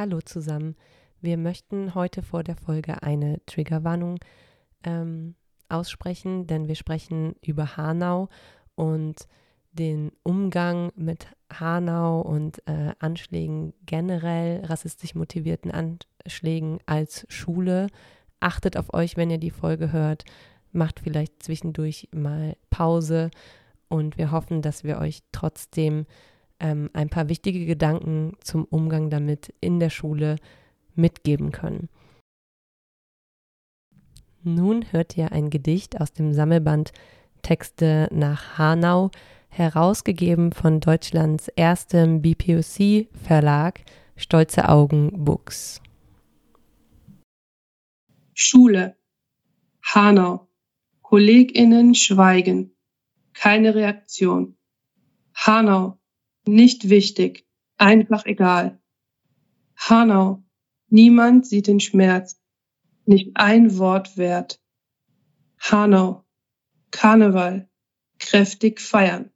Hallo zusammen. Wir möchten heute vor der Folge eine Triggerwarnung ähm, aussprechen, denn wir sprechen über Hanau und den Umgang mit Hanau und äh, Anschlägen generell, rassistisch motivierten Anschlägen als Schule. Achtet auf euch, wenn ihr die Folge hört. Macht vielleicht zwischendurch mal Pause und wir hoffen, dass wir euch trotzdem ähm, ein paar wichtige Gedanken zum Umgang damit in der Schule mitgeben können. Nun hört ihr ein Gedicht aus dem Sammelband Texte nach Hanau, herausgegeben von Deutschlands erstem BPOC-Verlag Stolze Augen Books. Schule Hanau KollegInnen schweigen. Keine Reaktion. Hanau nicht wichtig, einfach egal. Hanau, niemand sieht den Schmerz, nicht ein Wort wert. Hanau, Karneval, kräftig feiern.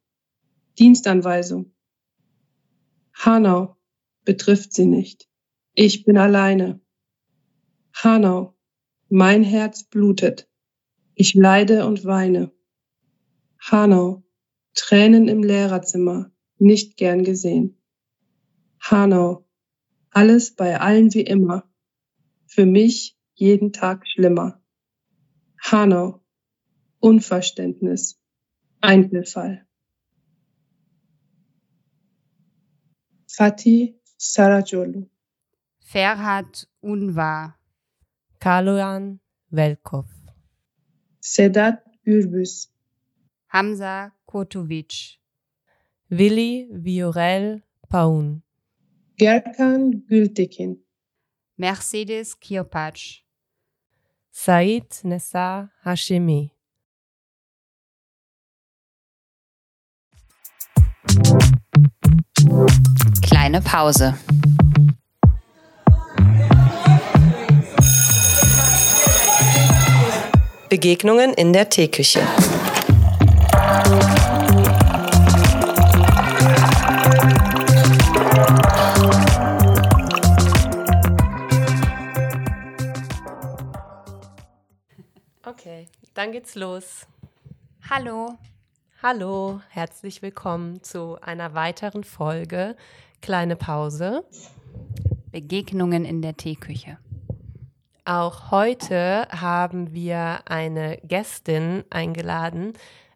Dienstanweisung. Hanau, betrifft sie nicht. Ich bin alleine. Hanau, mein Herz blutet. Ich leide und weine. Hanau, Tränen im Lehrerzimmer nicht gern gesehen. Hanau, alles bei allen wie immer. Für mich jeden Tag schlimmer. Hanau, Unverständnis, Einzelfall. Fatih Sarajolu. Ferhat Unvar. Kaloyan Velkov. Sedat Gürbüz. Hamza Kotovic. Willi Viorel Paun. Gerkan Gültekin. Mercedes Kirpatsch. Said Nessa Hashemi. Kleine Pause. Begegnungen in der Teeküche. Geht's los. Hallo. Hallo, herzlich willkommen zu einer weiteren Folge Kleine Pause. Begegnungen in der Teeküche. Auch heute haben wir eine Gästin eingeladen,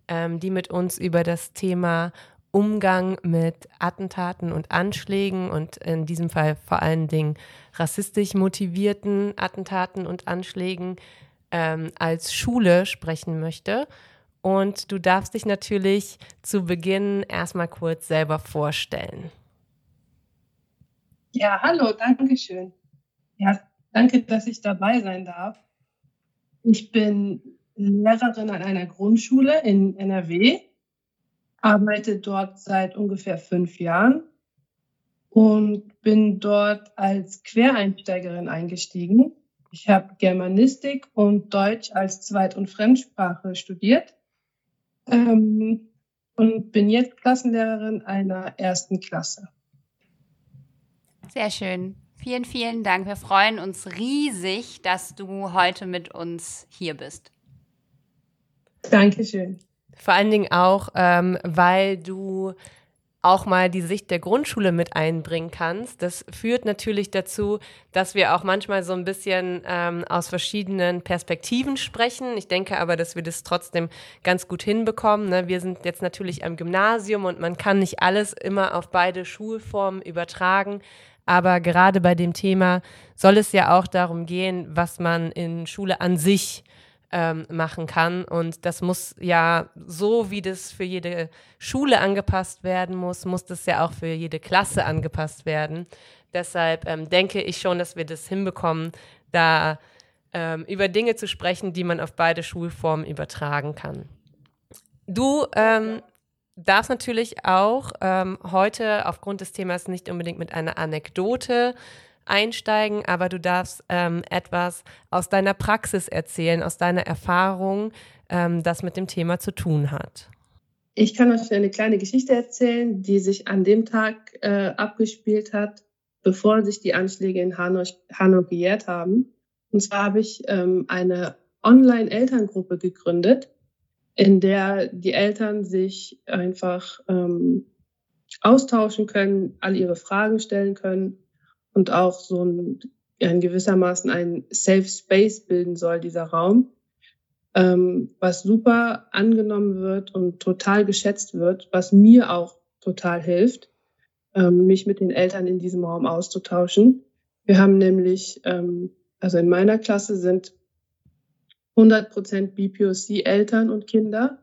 ähm, die mit uns über das Thema Umgang mit Attentaten und Anschlägen und in diesem Fall vor allen Dingen rassistisch motivierten Attentaten und Anschlägen ähm, als Schule sprechen möchte. Und du darfst dich natürlich zu Beginn erstmal kurz selber vorstellen. Ja, hallo, danke schön. Ja, danke, dass ich dabei sein darf. Ich bin Lehrerin an einer Grundschule in NRW, arbeite dort seit ungefähr fünf Jahren und bin dort als Quereinsteigerin eingestiegen ich habe Germanistik und Deutsch als Zweit- und Fremdsprache studiert ähm, und bin jetzt Klassenlehrerin einer ersten Klasse. Sehr schön. Vielen, vielen Dank. Wir freuen uns riesig, dass du heute mit uns hier bist. Dankeschön. Vor allen Dingen auch, ähm, weil du auch mal die Sicht der Grundschule mit einbringen kannst. Das führt natürlich dazu, dass wir auch manchmal so ein bisschen ähm, aus verschiedenen Perspektiven sprechen. Ich denke aber, dass wir das trotzdem ganz gut hinbekommen. Ne? Wir sind jetzt natürlich am Gymnasium und man kann nicht alles immer auf beide Schulformen übertragen. Aber gerade bei dem Thema soll es ja auch darum gehen, was man in Schule an sich ähm, machen kann. Und das muss ja so, wie das für jede Schule angepasst werden muss, muss das ja auch für jede Klasse angepasst werden. Deshalb ähm, denke ich schon, dass wir das hinbekommen, da ähm, über Dinge zu sprechen, die man auf beide Schulformen übertragen kann. Du ähm, darfst natürlich auch ähm, heute aufgrund des Themas nicht unbedingt mit einer Anekdote einsteigen, aber du darfst ähm, etwas aus deiner Praxis erzählen, aus deiner Erfahrung, ähm, das mit dem Thema zu tun hat. Ich kann euch eine kleine Geschichte erzählen, die sich an dem Tag äh, abgespielt hat. bevor sich die Anschläge in Hanau, Hanau gejährt haben. Und zwar habe ich ähm, eine Online-Elterngruppe gegründet, in der die Eltern sich einfach ähm, austauschen können, all ihre Fragen stellen können und auch so ein, in gewissermaßen ein Safe Space bilden soll, dieser Raum, ähm, was super angenommen wird und total geschätzt wird, was mir auch total hilft, ähm, mich mit den Eltern in diesem Raum auszutauschen. Wir haben nämlich, ähm, also in meiner Klasse sind 100 Prozent BPOC-Eltern und Kinder.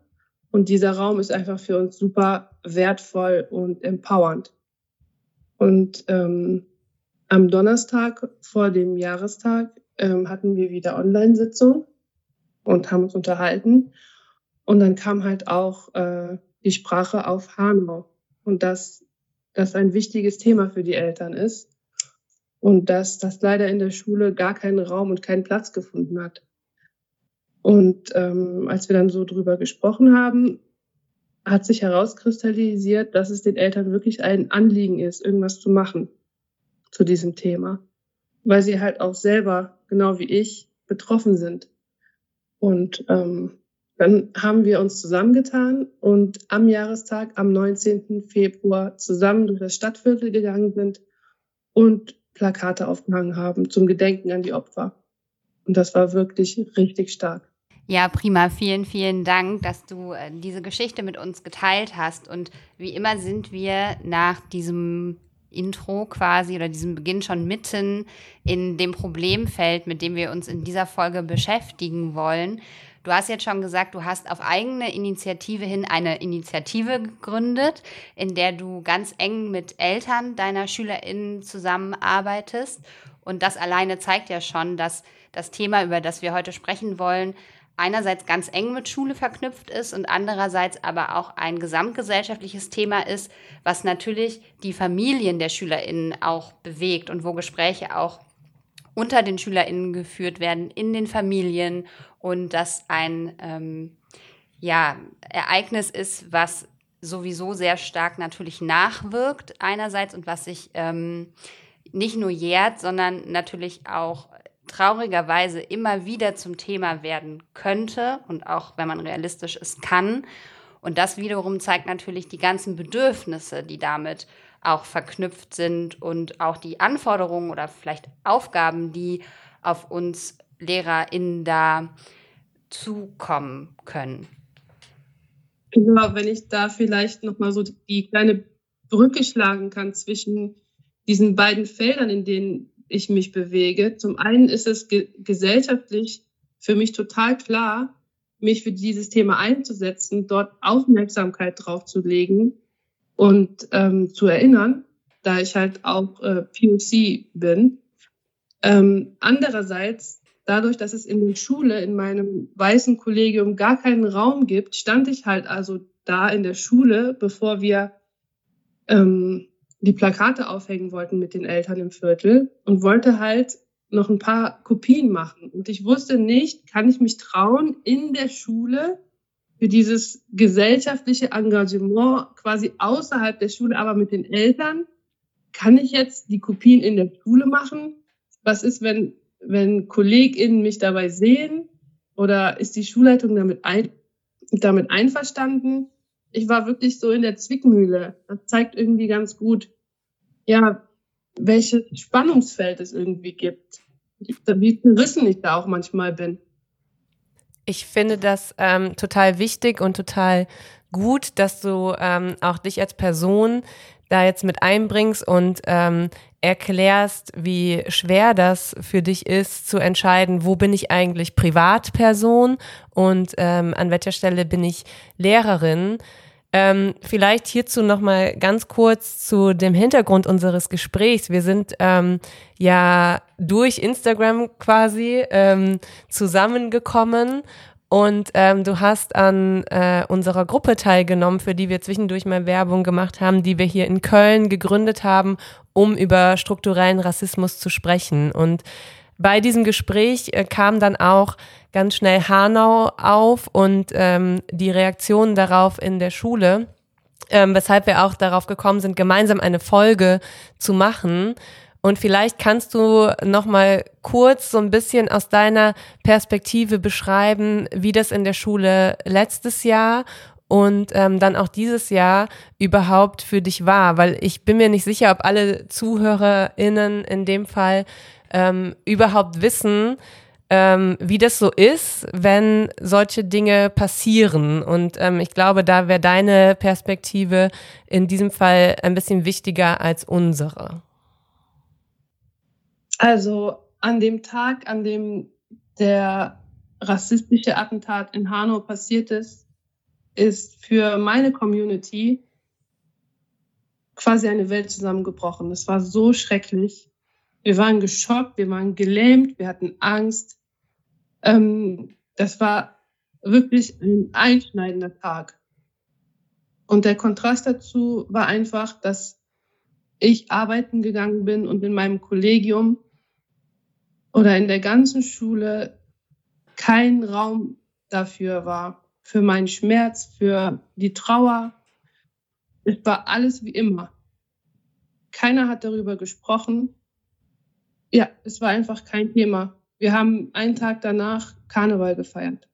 Und dieser Raum ist einfach für uns super wertvoll und empowernd. Und ähm, am Donnerstag vor dem Jahrestag ähm, hatten wir wieder Online-Sitzung und haben uns unterhalten. Und dann kam halt auch äh, die Sprache auf Hanau und dass das ein wichtiges Thema für die Eltern ist und dass das leider in der Schule gar keinen Raum und keinen Platz gefunden hat. Und ähm, als wir dann so drüber gesprochen haben, hat sich herauskristallisiert, dass es den Eltern wirklich ein Anliegen ist, irgendwas zu machen zu diesem Thema, weil sie halt auch selber, genau wie ich, betroffen sind. Und ähm, dann haben wir uns zusammengetan und am Jahrestag, am 19. Februar, zusammen durch das Stadtviertel gegangen sind und Plakate aufgehangen haben zum Gedenken an die Opfer. Und das war wirklich richtig stark. Ja, prima. Vielen, vielen Dank, dass du äh, diese Geschichte mit uns geteilt hast. Und wie immer sind wir nach diesem Intro quasi oder diesem Beginn schon mitten in dem Problemfeld, mit dem wir uns in dieser Folge beschäftigen wollen. Du hast jetzt schon gesagt, du hast auf eigene Initiative hin eine Initiative gegründet, in der du ganz eng mit Eltern deiner SchülerInnen zusammenarbeitest. Und das alleine zeigt ja schon, dass das Thema, über das wir heute sprechen wollen, einerseits ganz eng mit Schule verknüpft ist und andererseits aber auch ein gesamtgesellschaftliches Thema ist, was natürlich die Familien der SchülerInnen auch bewegt und wo Gespräche auch unter den SchülerInnen geführt werden, in den Familien und das ein ähm, ja, Ereignis ist, was sowieso sehr stark natürlich nachwirkt einerseits und was sich ähm, nicht nur jährt, sondern natürlich auch traurigerweise immer wieder zum Thema werden könnte und auch, wenn man realistisch ist, kann. Und das wiederum zeigt natürlich die ganzen Bedürfnisse, die damit auch verknüpft sind und auch die Anforderungen oder vielleicht Aufgaben, die auf uns LehrerInnen da zukommen können. Genau, wenn ich da vielleicht nochmal so die kleine Brücke schlagen kann zwischen diesen beiden Feldern, in denen ich mich bewege. Zum einen ist es ge gesellschaftlich für mich total klar, mich für dieses Thema einzusetzen, dort Aufmerksamkeit drauf zu legen und ähm, zu erinnern, da ich halt auch äh, POC bin. Ähm, andererseits, dadurch, dass es in der Schule, in meinem weißen Kollegium gar keinen Raum gibt, stand ich halt also da in der Schule, bevor wir ähm, die Plakate aufhängen wollten mit den Eltern im Viertel und wollte halt noch ein paar Kopien machen. Und ich wusste nicht, kann ich mich trauen, in der Schule für dieses gesellschaftliche Engagement quasi außerhalb der Schule, aber mit den Eltern, kann ich jetzt die Kopien in der Schule machen? Was ist, wenn, wenn KollegInnen mich dabei sehen? Oder ist die Schulleitung damit, ein, damit einverstanden? Ich war wirklich so in der Zwickmühle. Das zeigt irgendwie ganz gut, ja, welches Spannungsfeld es irgendwie gibt. Wie zerrissen ich da auch manchmal bin. Ich finde das ähm, total wichtig und total gut, dass du ähm, auch dich als Person da jetzt mit einbringst und ähm, erklärst, wie schwer das für dich ist, zu entscheiden, wo bin ich eigentlich Privatperson und ähm, an welcher Stelle bin ich Lehrerin. Ähm, vielleicht hierzu noch mal ganz kurz zu dem Hintergrund unseres Gesprächs. Wir sind ähm, ja durch Instagram quasi ähm, zusammengekommen und ähm, du hast an äh, unserer Gruppe teilgenommen, für die wir zwischendurch mal Werbung gemacht haben, die wir hier in Köln gegründet haben, um über strukturellen Rassismus zu sprechen. Und bei diesem Gespräch äh, kam dann auch ganz schnell Hanau auf und ähm, die Reaktionen darauf in der Schule. ähm, weshalb wir auch darauf gekommen sind, gemeinsam eine Folge zu machen. Und vielleicht kannst du noch mal kurz so ein bisschen aus deiner Perspektive beschreiben, wie das in der Schule letztes Jahr und ähm, dann auch dieses Jahr überhaupt für dich war, weil ich bin mir nicht sicher, ob alle ZuhörerInnen in dem Fall ähm, überhaupt wissen, ähm, wie das so ist, wenn solche Dinge passieren. Und ähm, ich glaube, da wäre deine Perspektive in diesem Fall ein bisschen wichtiger als unsere. Also an dem Tag, an dem der rassistische Attentat in Hanau passiert ist, ist für meine Community quasi eine Welt zusammengebrochen. Es war so schrecklich. Wir waren geschockt, wir waren gelähmt, wir hatten Angst. Ähm, das war wirklich ein einschneidender Tag. Und der Kontrast dazu war einfach, dass ich arbeiten gegangen bin und in meinem Kollegium oder in der ganzen Schule kein Raum dafür war, für meinen Schmerz, für die Trauer. Es war alles wie immer. Keiner hat darüber gesprochen. Ja, es war einfach kein Thema. Wir haben einen Tag danach Karneval gefeiert.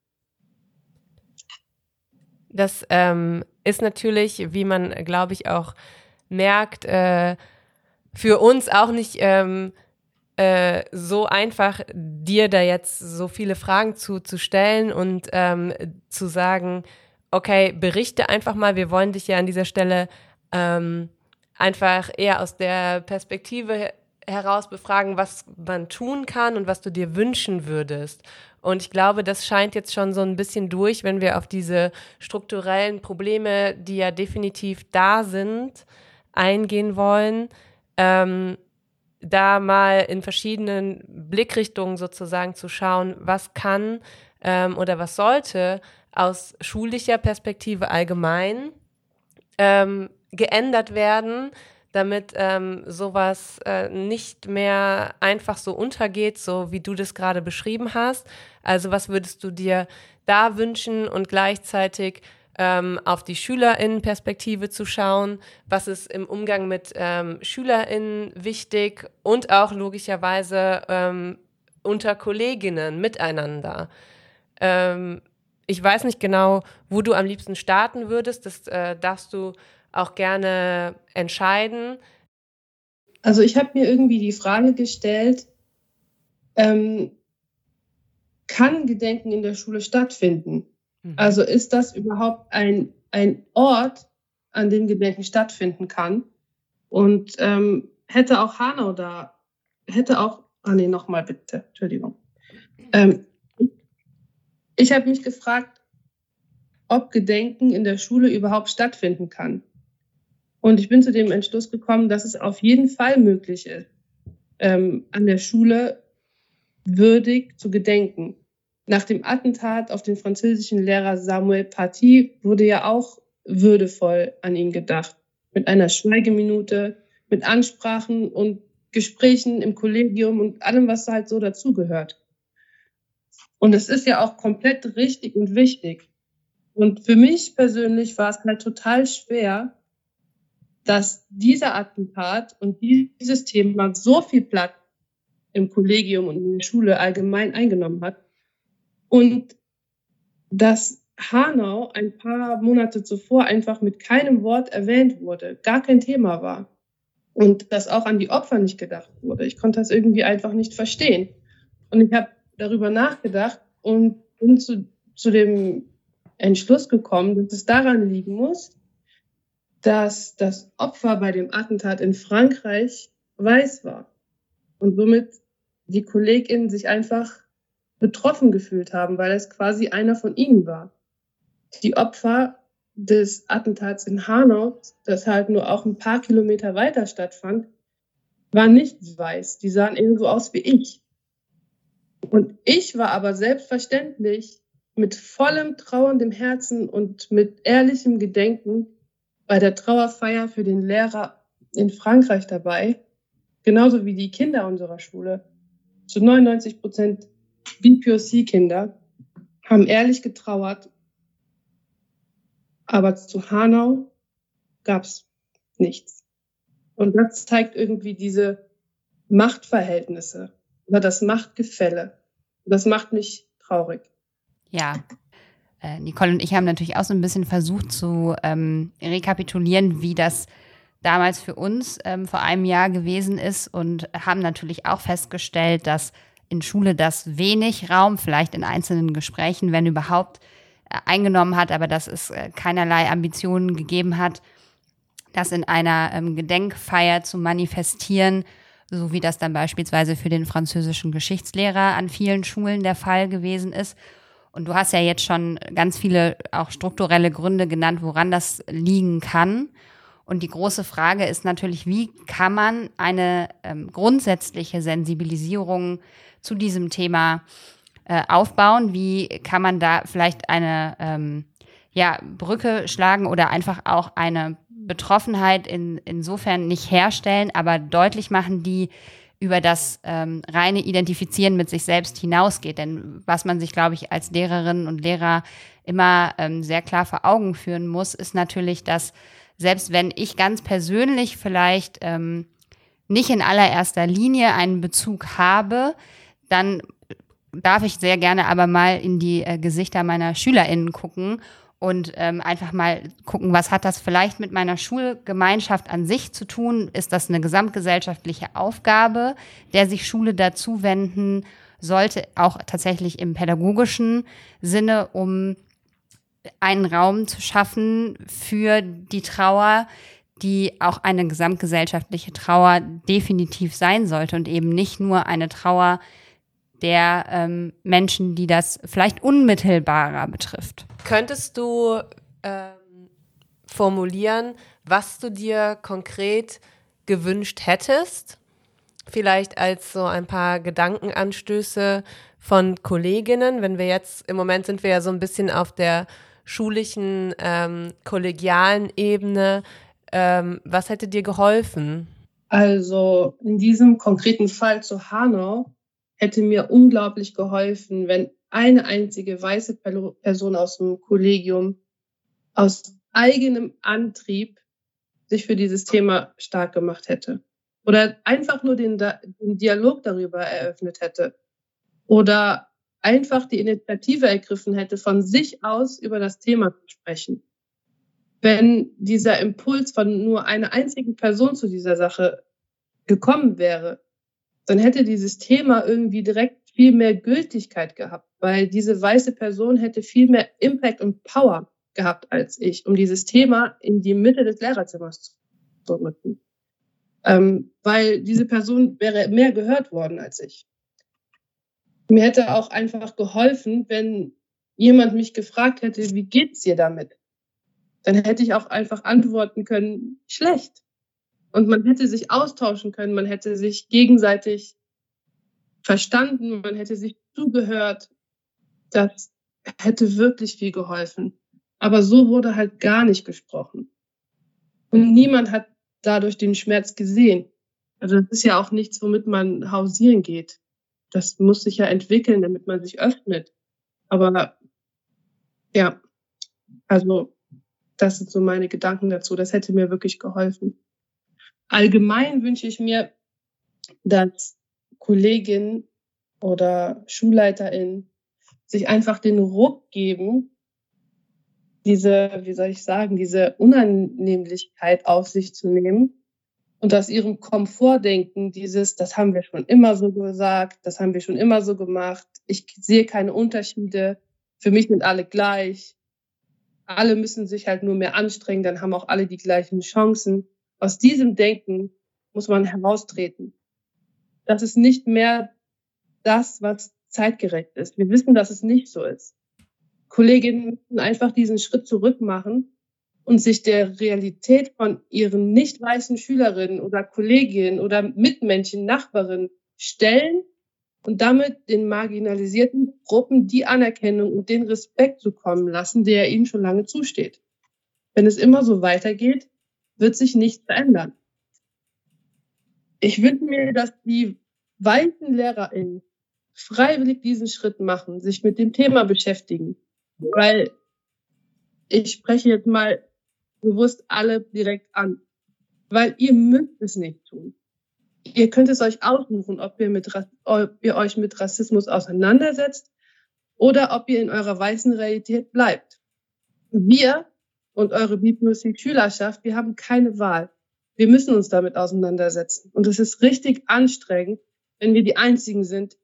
Das ähm, ist natürlich, wie man, glaube ich, auch merkt, äh, für uns auch nicht ähm, äh, so einfach, dir da jetzt so viele Fragen zu, zu stellen und ähm, zu sagen, okay, berichte einfach mal, wir wollen dich ja an dieser Stelle ähm, einfach eher aus der Perspektive heraus befragen, was man tun kann und was du dir wünschen würdest. Und ich glaube, das scheint jetzt schon so ein bisschen durch, wenn wir auf diese strukturellen Probleme, die ja definitiv da sind, eingehen wollen. Ähm, da mal in verschiedenen Blickrichtungen sozusagen zu schauen, was kann ähm, oder was sollte aus schulischer Perspektive allgemein ähm, geändert werden, damit ähm, sowas äh, nicht mehr einfach so untergeht, so wie du das gerade beschrieben hast. Also was würdest du dir da wünschen und gleichzeitig ähm, auf die SchülerInnen-Perspektive zu schauen, was ist im Umgang mit ähm, SchülerInnen wichtig und auch logischerweise ähm, unter Kolleginnen miteinander. Ähm, ich weiß nicht genau, wo du am liebsten starten würdest, das äh, darfst du auch gerne entscheiden. Also ich habe mir irgendwie die Frage gestellt, ähm, kann Gedenken in der Schule stattfinden? Mhm. Also ist das überhaupt ein, ein Ort, an dem Gedenken stattfinden kann? Und ähm, hätte auch Hanau da, hätte auch, ah nee, nochmal bitte, Entschuldigung. Ähm, ich habe mich gefragt, ob Gedenken in der Schule überhaupt stattfinden kann. Und ich bin zu dem Entschluss gekommen, dass es auf jeden Fall möglich ist, ähm, an der Schule würdig zu gedenken. Nach dem Attentat auf den französischen Lehrer Samuel Paty wurde ja auch würdevoll an ihn gedacht. Mit einer Schweigeminute, mit Ansprachen und Gesprächen im Kollegium und allem, was halt so dazugehört. Und es ist ja auch komplett richtig und wichtig. Und für mich persönlich war es halt total schwer, dass dieser Attentat und dieses Thema so viel Platz im Kollegium und in der Schule allgemein eingenommen hat, und dass Hanau ein paar Monate zuvor einfach mit keinem Wort erwähnt wurde, gar kein Thema war. Und dass auch an die Opfer nicht gedacht wurde. Ich konnte das irgendwie einfach nicht verstehen. Und ich habe darüber nachgedacht und bin zu, zu dem Entschluss gekommen, dass es daran liegen muss, dass das Opfer bei dem Attentat in Frankreich weiß war und somit die Kollegin sich einfach betroffen gefühlt haben, weil es quasi einer von ihnen war. Die Opfer des Attentats in Hanau, das halt nur auch ein paar Kilometer weiter stattfand, waren nicht weiß. Die sahen irgendwo aus wie ich. Und ich war aber selbstverständlich mit vollem trauerndem Herzen und mit ehrlichem Gedenken bei der Trauerfeier für den Lehrer in Frankreich dabei, genauso wie die Kinder unserer Schule. Zu 99 Prozent BPOC-Kinder haben ehrlich getrauert, aber zu Hanau gab es nichts. Und das zeigt irgendwie diese Machtverhältnisse oder das Machtgefälle. Das macht mich traurig. Ja. Äh, Nicole und ich haben natürlich auch so ein bisschen versucht zu ähm, rekapitulieren, wie das damals für uns ähm, vor einem Jahr gewesen ist und haben natürlich auch festgestellt, dass in Schule das wenig Raum, vielleicht in einzelnen Gesprächen, wenn überhaupt, äh, eingenommen hat, aber dass es äh, keinerlei Ambitionen gegeben hat, das in einer ähm, Gedenkfeier zu manifestieren, so wie das dann beispielsweise für den französischen Geschichtslehrer an vielen Schulen der Fall gewesen ist. Und du hast ja jetzt schon ganz viele auch strukturelle Gründe genannt, woran das liegen kann. Und die große Frage ist natürlich, wie kann man eine ähm, grundsätzliche Sensibilisierung zu diesem Thema äh, aufbauen? Wie kann man da vielleicht eine ähm, ja, Brücke schlagen oder einfach auch eine Betroffenheit in, insofern nicht herstellen, aber deutlich machen, die über das ähm, reine Identifizieren mit sich selbst hinausgeht. Denn was man sich, glaube ich, als Lehrerinnen und Lehrer immer ähm, sehr klar vor Augen führen muss, ist natürlich, dass selbst wenn ich ganz persönlich vielleicht ähm, nicht in allererster Linie einen Bezug habe, dann darf ich sehr gerne aber mal in die äh, Gesichter meiner SchülerInnen gucken und ähm, einfach mal gucken, was hat das vielleicht mit meiner Schulgemeinschaft an sich zu tun? Ist das eine gesamtgesellschaftliche Aufgabe, der sich Schule dazu wenden sollte, auch tatsächlich im pädagogischen Sinne, um einen Raum zu schaffen für die Trauer, die auch eine gesamtgesellschaftliche Trauer definitiv sein sollte und eben nicht nur eine Trauer der ähm, Menschen, die das vielleicht unmittelbarer betrifft. Könntest du ähm, formulieren, was du dir konkret gewünscht hättest? Vielleicht als so ein paar Gedankenanstöße von Kolleginnen, wenn wir jetzt, im Moment sind wir ja so ein bisschen auf der schulischen, ähm, kollegialen Ebene. Ähm, was hätte dir geholfen? Also in diesem konkreten Fall zu Hanau hätte mir unglaublich geholfen, wenn eine einzige weiße Person aus dem Kollegium aus eigenem Antrieb sich für dieses Thema stark gemacht hätte. Oder einfach nur den, den Dialog darüber eröffnet hätte. Oder einfach die Initiative ergriffen hätte, von sich aus über das Thema zu sprechen. Wenn dieser Impuls von nur einer einzigen Person zu dieser Sache gekommen wäre, dann hätte dieses Thema irgendwie direkt viel mehr Gültigkeit gehabt, weil diese weiße Person hätte viel mehr Impact und Power gehabt als ich, um dieses Thema in die Mitte des Lehrerzimmers zu rücken. Ähm, weil diese Person wäre mehr gehört worden als ich. Mir hätte auch einfach geholfen, wenn jemand mich gefragt hätte, wie geht's dir damit? Dann hätte ich auch einfach antworten können, schlecht. Und man hätte sich austauschen können, man hätte sich gegenseitig verstanden, man hätte sich zugehört. Das hätte wirklich viel geholfen. Aber so wurde halt gar nicht gesprochen. Und niemand hat dadurch den Schmerz gesehen. Also das ist ja auch nichts, womit man hausieren geht das muss sich ja entwickeln, damit man sich öffnet. Aber ja, also das sind so meine Gedanken dazu. Das hätte mir wirklich geholfen. Allgemein wünsche ich mir, dass Kolleginnen oder SchulleiterInnen sich einfach den Ruck geben, diese, wie soll ich sagen, diese Unannehmlichkeit auf sich zu nehmen und aus ihrem Komfortdenken dieses, das haben wir schon immer so gesagt, das haben wir schon immer so gemacht, ich sehe keine Unterschiede, für mich sind alle gleich, alle müssen sich halt nur mehr anstrengen, dann haben auch alle die gleichen Chancen. Aus diesem Denken muss man heraustreten. Das ist nicht mehr das, was zeitgerecht ist. Wir wissen, dass es nicht so ist. Kolleginnen müssen einfach diesen Schritt zurück machen und sich der Realität von ihren nicht weißen Schülerinnen oder Kolleginnen oder Mitmenschen, Nachbarinnen stellen und damit den marginalisierten Gruppen die Anerkennung und den Respekt zukommen lassen, der ihnen schon lange zusteht. Wenn es immer so weitergeht, wird sich nichts verändern. Ich wünsche mir, dass die weißen LehrerInnen freiwillig diesen Schritt machen, sich mit dem Thema beschäftigen. Weil ich spreche jetzt mal bewusst alle direkt an. Weil ihr müsst es nicht tun. Ihr könnt es euch aussuchen, ob ihr, mit, ob ihr euch mit Rassismus auseinandersetzt oder ob ihr in eurer weißen Realität bleibt. Wir und eure BPOC-Schülerschaft, wir haben keine Wahl. Wir müssen uns damit auseinandersetzen. Und es ist richtig anstrengend, wenn wir die Einzigen sind,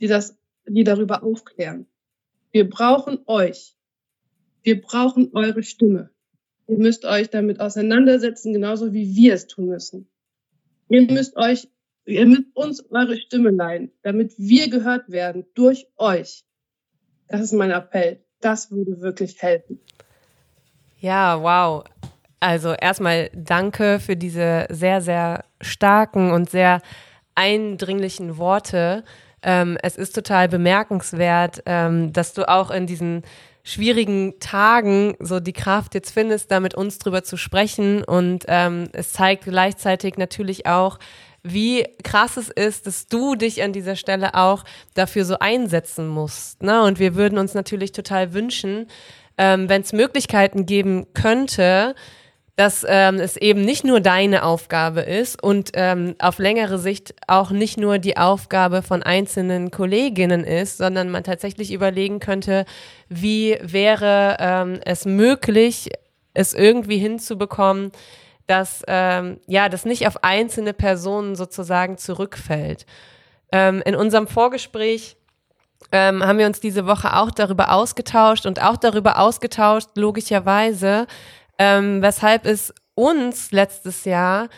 die das, die darüber aufklären. Wir brauchen euch. Wir brauchen eure Stimme. Ihr müsst euch damit auseinandersetzen, genauso wie wir es tun müssen. Ihr müsst euch, ihr müsst uns eure Stimme leihen, damit wir gehört werden durch euch. Das ist mein Appell. Das würde wirklich helfen. Ja, wow. Also erstmal danke für diese sehr, sehr starken und sehr eindringlichen Worte. Ähm, es ist total bemerkenswert, ähm, dass du auch in diesen schwierigen Tagen so die Kraft jetzt findest, da mit uns drüber zu sprechen. Und ähm, es zeigt gleichzeitig natürlich auch, wie krass es ist, dass du dich an dieser Stelle auch dafür so einsetzen musst. Ne? Und wir würden uns natürlich total wünschen, ähm, wenn es Möglichkeiten geben könnte, dass ähm, es eben nicht nur deine Aufgabe ist und ähm, auf längere Sicht auch nicht nur die Aufgabe von einzelnen Kolleginnen ist, sondern man tatsächlich überlegen könnte, wie wäre ähm, es möglich, es irgendwie hinzubekommen, dass ähm, ja das nicht auf einzelne Personen sozusagen zurückfällt. Ähm, in unserem Vorgespräch ähm, haben wir uns diese Woche auch darüber ausgetauscht und auch darüber ausgetauscht, logischerweise, ähm, weshalb es uns letztes Jahr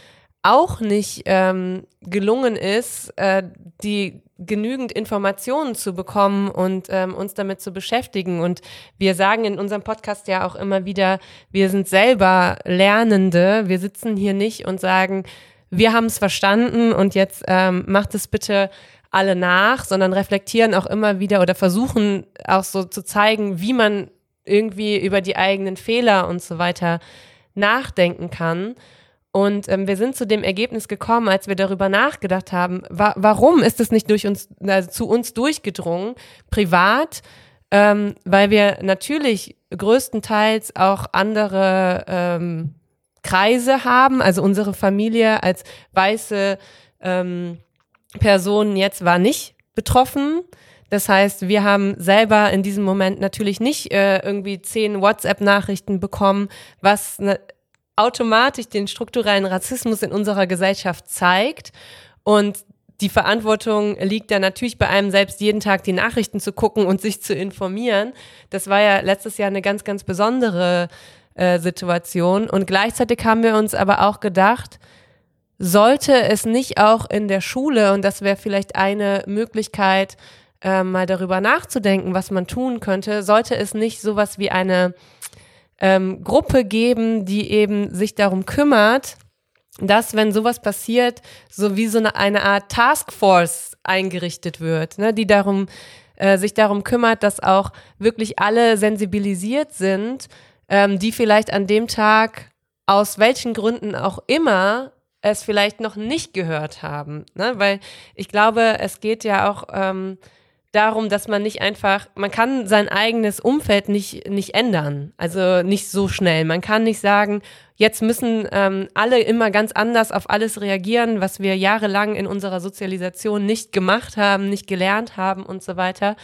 auch nicht ähm, gelungen ist, äh, die genügend Informationen zu bekommen und ähm, uns damit zu beschäftigen. Und wir sagen in unserem Podcast ja auch immer wieder, wir sind selber Lernende. Wir sitzen hier nicht und sagen, wir haben es verstanden und jetzt ähm, macht es bitte alle nach, sondern reflektieren auch immer wieder oder versuchen auch so zu zeigen, wie man irgendwie über die eigenen Fehler und so weiter nachdenken kann. Und ähm, wir sind zu dem Ergebnis gekommen, als wir darüber nachgedacht haben, wa warum ist es nicht durch uns, also zu uns durchgedrungen, privat, ähm, weil wir natürlich größtenteils auch andere ähm, Kreise haben, also unsere Familie als weiße ähm, Person jetzt war nicht betroffen. Das heißt, wir haben selber in diesem Moment natürlich nicht äh, irgendwie zehn WhatsApp-Nachrichten bekommen, was ne, automatisch den strukturellen Rassismus in unserer Gesellschaft zeigt. Und die Verantwortung liegt da natürlich bei einem selbst, jeden Tag die Nachrichten zu gucken und sich zu informieren. Das war ja letztes Jahr eine ganz, ganz besondere äh, Situation. Und gleichzeitig haben wir uns aber auch gedacht, sollte es nicht auch in der Schule, und das wäre vielleicht eine Möglichkeit, äh, mal darüber nachzudenken, was man tun könnte, sollte es nicht sowas wie eine ähm, Gruppe geben, die eben sich darum kümmert, dass, wenn sowas passiert, so wie so eine, eine Art Taskforce eingerichtet wird, ne, die darum, äh, sich darum kümmert, dass auch wirklich alle sensibilisiert sind, ähm, die vielleicht an dem Tag aus welchen Gründen auch immer es vielleicht noch nicht gehört haben. Ne? Weil ich glaube, es geht ja auch ähm, darum, dass man nicht einfach, man kann sein eigenes Umfeld nicht, nicht ändern, also nicht so schnell. Man kann nicht sagen, jetzt müssen ähm, alle immer ganz anders auf alles reagieren, was wir jahrelang in unserer Sozialisation nicht gemacht haben, nicht gelernt haben und so weiter.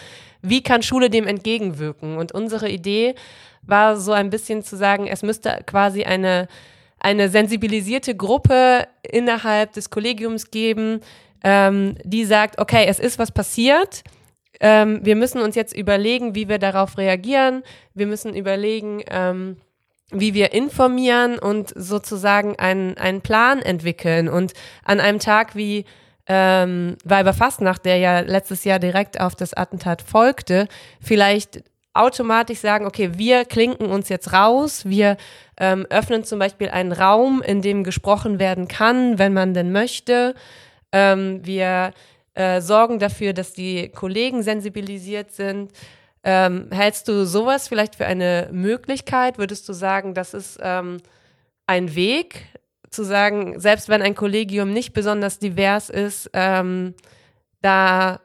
Wie kann Schule dem entgegenwirken? Und unsere Idee war so ein bisschen zu sagen, es müsste quasi eine, eine sensibilisierte Gruppe innerhalb des Kollegiums geben, ähm, die sagt, okay, es ist was passiert, ähm, wir müssen uns jetzt überlegen, wie wir darauf reagieren. Wir müssen überlegen, ähm, wie wir informieren und sozusagen einen, einen Plan entwickeln. Und an einem Tag wie ähm, Weiberfastnacht, der ja letztes Jahr direkt auf das Attentat folgte, vielleicht automatisch sagen, okay, wir klinken uns jetzt raus, wir ähm, öffnen zum Beispiel einen Raum, in dem gesprochen werden kann, wenn man denn möchte. Ähm, wir äh, sorgen dafür, dass die Kollegen sensibilisiert sind. Ähm, hältst du sowas vielleicht für eine Möglichkeit? Würdest du sagen, das ist ähm, ein Weg, zu sagen, selbst wenn ein Kollegium nicht besonders divers ist, ähm, da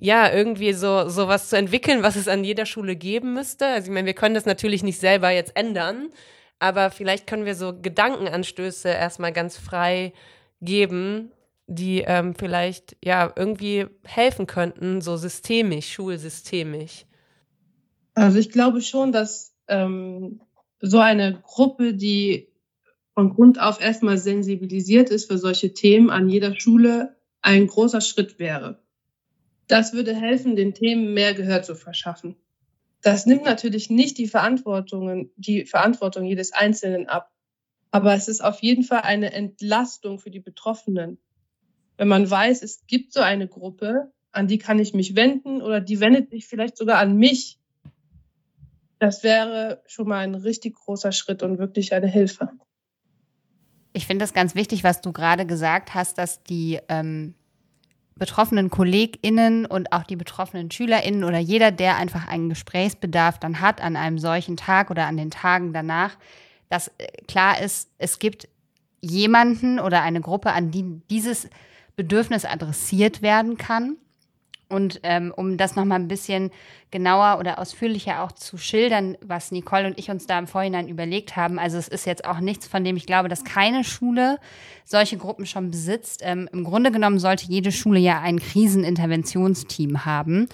ja irgendwie so sowas zu entwickeln, was es an jeder Schule geben müsste? Also ich meine, wir können das natürlich nicht selber jetzt ändern, aber vielleicht können wir so Gedankenanstöße erstmal ganz frei geben, die ähm, vielleicht ja irgendwie helfen könnten, so systemisch, schulsystemisch. Also ich glaube schon, dass ähm, so eine Gruppe, die von Grund auf erstmal sensibilisiert ist für solche Themen an jeder Schule, ein großer Schritt wäre. Das würde helfen, den Themen mehr Gehör zu verschaffen. Das nimmt natürlich nicht die Verantwortung, die Verantwortung jedes Einzelnen ab. Aber es ist auf jeden Fall eine Entlastung für die Betroffenen. Wenn man weiß, es gibt so eine Gruppe, an die kann ich mich wenden oder die wendet sich vielleicht sogar an mich. Das wäre schon mal ein richtig großer Schritt und wirklich eine Hilfe. Ich finde das ganz wichtig, was du gerade gesagt hast, dass die ähm, betroffenen KollegInnen und auch die betroffenen SchülerInnen oder jeder, der einfach einen Gesprächsbedarf dann hat an einem solchen Tag oder an den Tagen danach, dass äh, klar ist, es gibt jemanden oder eine Gruppe, an die dieses Bedürfnis adressiert werden kann. Und ähm, um das nochmal ein bisschen genauer oder ausführlicher auch zu schildern, was Nicole und ich uns da im Vorhinein überlegt haben. Also es ist jetzt auch nichts, von dem ich glaube, dass keine Schule solche Gruppen schon besitzt. Ähm, Im Grunde genommen sollte jede Schule ja ein Kriseninterventionsteam haben,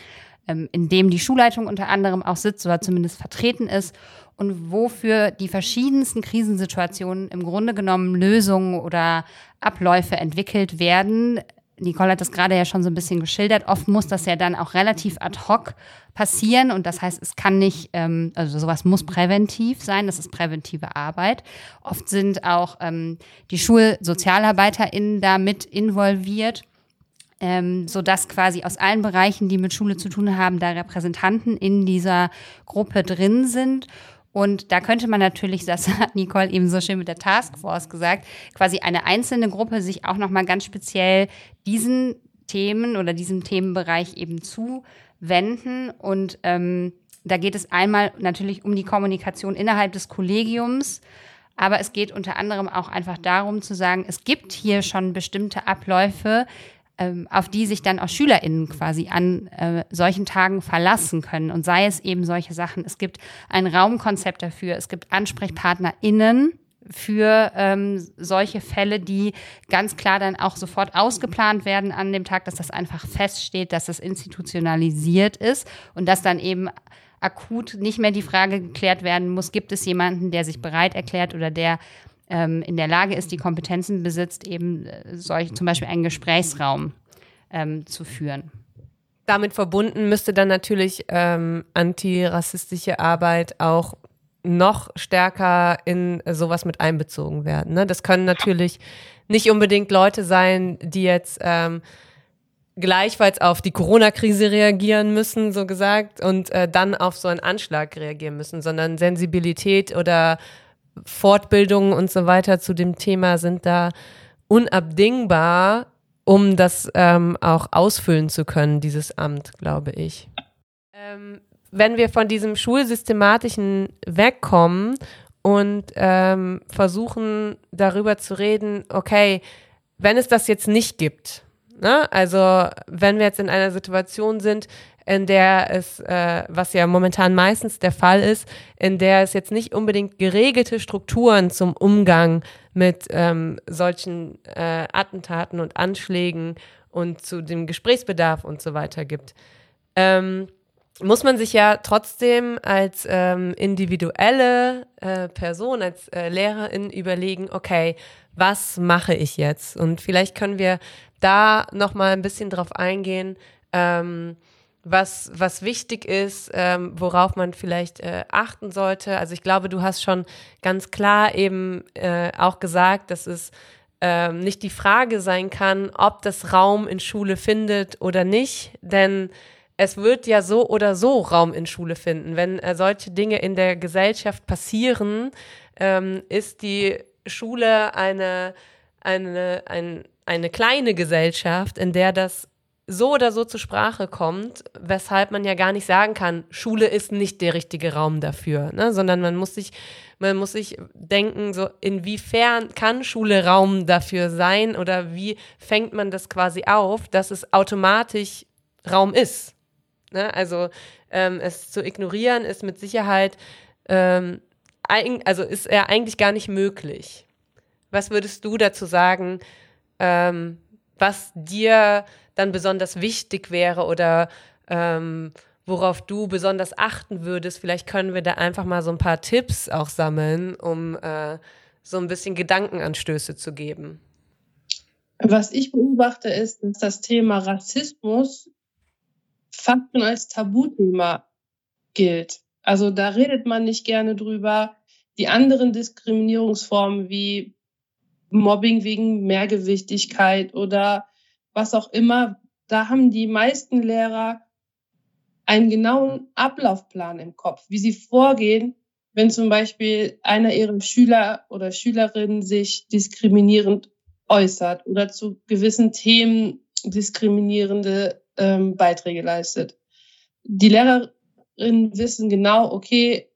ähm, in dem die Schulleitung unter anderem auch sitzt oder zumindest vertreten ist und wofür die verschiedensten Krisensituationen im Grunde genommen Lösungen oder Abläufe entwickelt werden, Nicole hat das gerade ja schon so ein bisschen geschildert. Oft muss das ja dann auch relativ ad hoc passieren und das heißt, es kann nicht, ähm, also sowas muss präventiv sein, das ist präventive Arbeit. Oft sind auch ähm, die SchulsozialarbeiterInnen da mit involviert. Ähm, so quasi aus allen Bereichen, die mit Schule zu tun haben, da Repräsentanten in dieser Gruppe drin sind und da könnte man natürlich, das hat Nicole eben so schön mit der Taskforce gesagt, quasi eine einzelne Gruppe sich auch nochmal ganz speziell diesen Themen oder diesem Themenbereich eben zuwenden. Und ähm, da geht es einmal natürlich um die Kommunikation innerhalb des Kollegiums. Aber es geht unter anderem auch einfach darum zu sagen, es gibt hier schon bestimmte Abläufe, ähm, auf die sich dann auch SchülerInnen quasi an äh, solchen Tagen verlassen können. Und sei es eben solche Sachen, es gibt ein Raumkonzept dafür, es gibt AnsprechpartnerInnen, für ähm, solche Fälle, die ganz klar dann auch sofort ausgeplant werden an dem Tag, dass das einfach feststeht, dass es institutionalisiert ist und dass dann eben akut nicht mehr die Frage geklärt werden muss, gibt es jemanden, der sich bereit erklärt oder der ähm, in der Lage ist, die Kompetenzen besitzt, eben äh, solch, zum Beispiel einen Gesprächsraum ähm, zu führen. Damit verbunden müsste dann natürlich ähm, antirassistische Arbeit auch noch stärker in sowas mit einbezogen werden. Ne? Das können natürlich nicht unbedingt Leute sein, die jetzt ähm, gleichfalls auf die Corona-Krise reagieren müssen, so gesagt, und äh, dann auf so einen Anschlag reagieren müssen, sondern Sensibilität oder Fortbildungen und so weiter zu dem Thema sind da unabdingbar, um das ähm, auch ausfüllen zu können, dieses Amt, glaube ich. Ähm, wenn wir von diesem Schulsystematischen wegkommen und ähm, versuchen darüber zu reden, okay, wenn es das jetzt nicht gibt, ne? also wenn wir jetzt in einer Situation sind, in der es, äh, was ja momentan meistens der Fall ist, in der es jetzt nicht unbedingt geregelte Strukturen zum Umgang mit ähm, solchen äh, Attentaten und Anschlägen und zu dem Gesprächsbedarf und so weiter gibt. Ähm, muss man sich ja trotzdem als ähm, individuelle äh, Person, als äh, Lehrerin überlegen, okay, was mache ich jetzt? Und vielleicht können wir da noch mal ein bisschen drauf eingehen, ähm, was, was wichtig ist, ähm, worauf man vielleicht äh, achten sollte. Also ich glaube, du hast schon ganz klar eben äh, auch gesagt, dass es ähm, nicht die Frage sein kann, ob das Raum in Schule findet oder nicht, denn es wird ja so oder so Raum in Schule finden. Wenn äh, solche Dinge in der Gesellschaft passieren, ähm, ist die Schule eine, eine, ein, eine kleine Gesellschaft, in der das so oder so zur Sprache kommt, weshalb man ja gar nicht sagen kann, Schule ist nicht der richtige Raum dafür, ne? sondern man muss sich, man muss sich denken, so inwiefern kann Schule Raum dafür sein oder wie fängt man das quasi auf, dass es automatisch Raum ist. Ne? Also ähm, es zu ignorieren ist mit Sicherheit ähm, also ist er eigentlich gar nicht möglich. Was würdest du dazu sagen, ähm, was dir dann besonders wichtig wäre oder ähm, worauf du besonders achten würdest? Vielleicht können wir da einfach mal so ein paar Tipps auch sammeln, um äh, so ein bisschen Gedankenanstöße zu geben. Was ich beobachte, ist, dass das Thema Rassismus fast schon als Tabuthema gilt. Also da redet man nicht gerne drüber. Die anderen Diskriminierungsformen wie Mobbing wegen Mehrgewichtigkeit oder was auch immer, da haben die meisten Lehrer einen genauen Ablaufplan im Kopf, wie sie vorgehen, wenn zum Beispiel einer ihrer Schüler oder Schülerinnen sich diskriminierend äußert oder zu gewissen Themen diskriminierende ähm, Beiträge leistet. Die Lehrerinnen wissen genau, okay,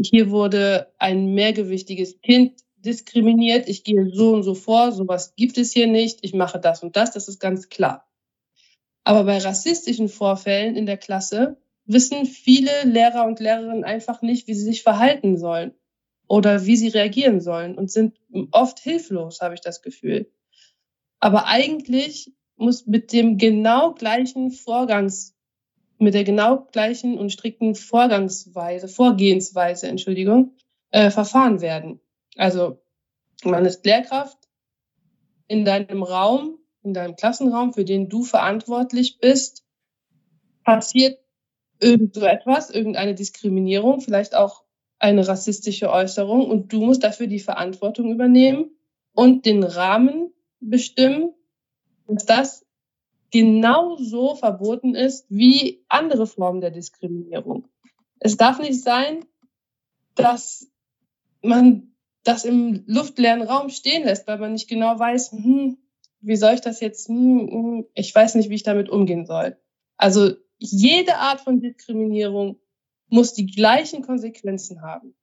hier wurde ein mehrgewichtiges Kind diskriminiert, ich gehe so und so vor, sowas gibt es hier nicht, ich mache das und das, das ist ganz klar. Aber bei rassistischen Vorfällen in der Klasse wissen viele Lehrer und Lehrerinnen einfach nicht, wie sie sich verhalten sollen oder wie sie reagieren sollen und sind oft hilflos, habe ich das Gefühl. Aber eigentlich muss mit dem genau gleichen Vorgangs, mit der genau gleichen und strikten Vorgangsweise, Vorgehensweise, Entschuldigung, äh, verfahren werden. Also man ist Lehrkraft in deinem Raum, in deinem Klassenraum, für den du verantwortlich bist, passiert irgend so etwas, irgendeine Diskriminierung, vielleicht auch eine rassistische Äußerung und du musst dafür die Verantwortung übernehmen und den Rahmen bestimmen, dass das genauso verboten ist wie andere Formen der Diskriminierung. Es darf nicht sein, dass man das im luftleeren Raum stehen lässt, weil man nicht genau weiß, hm, wie soll ich das jetzt, hm, hm, ich weiß nicht, wie ich damit umgehen soll. Also jede Art von Diskriminierung muss die gleichen Konsequenzen haben.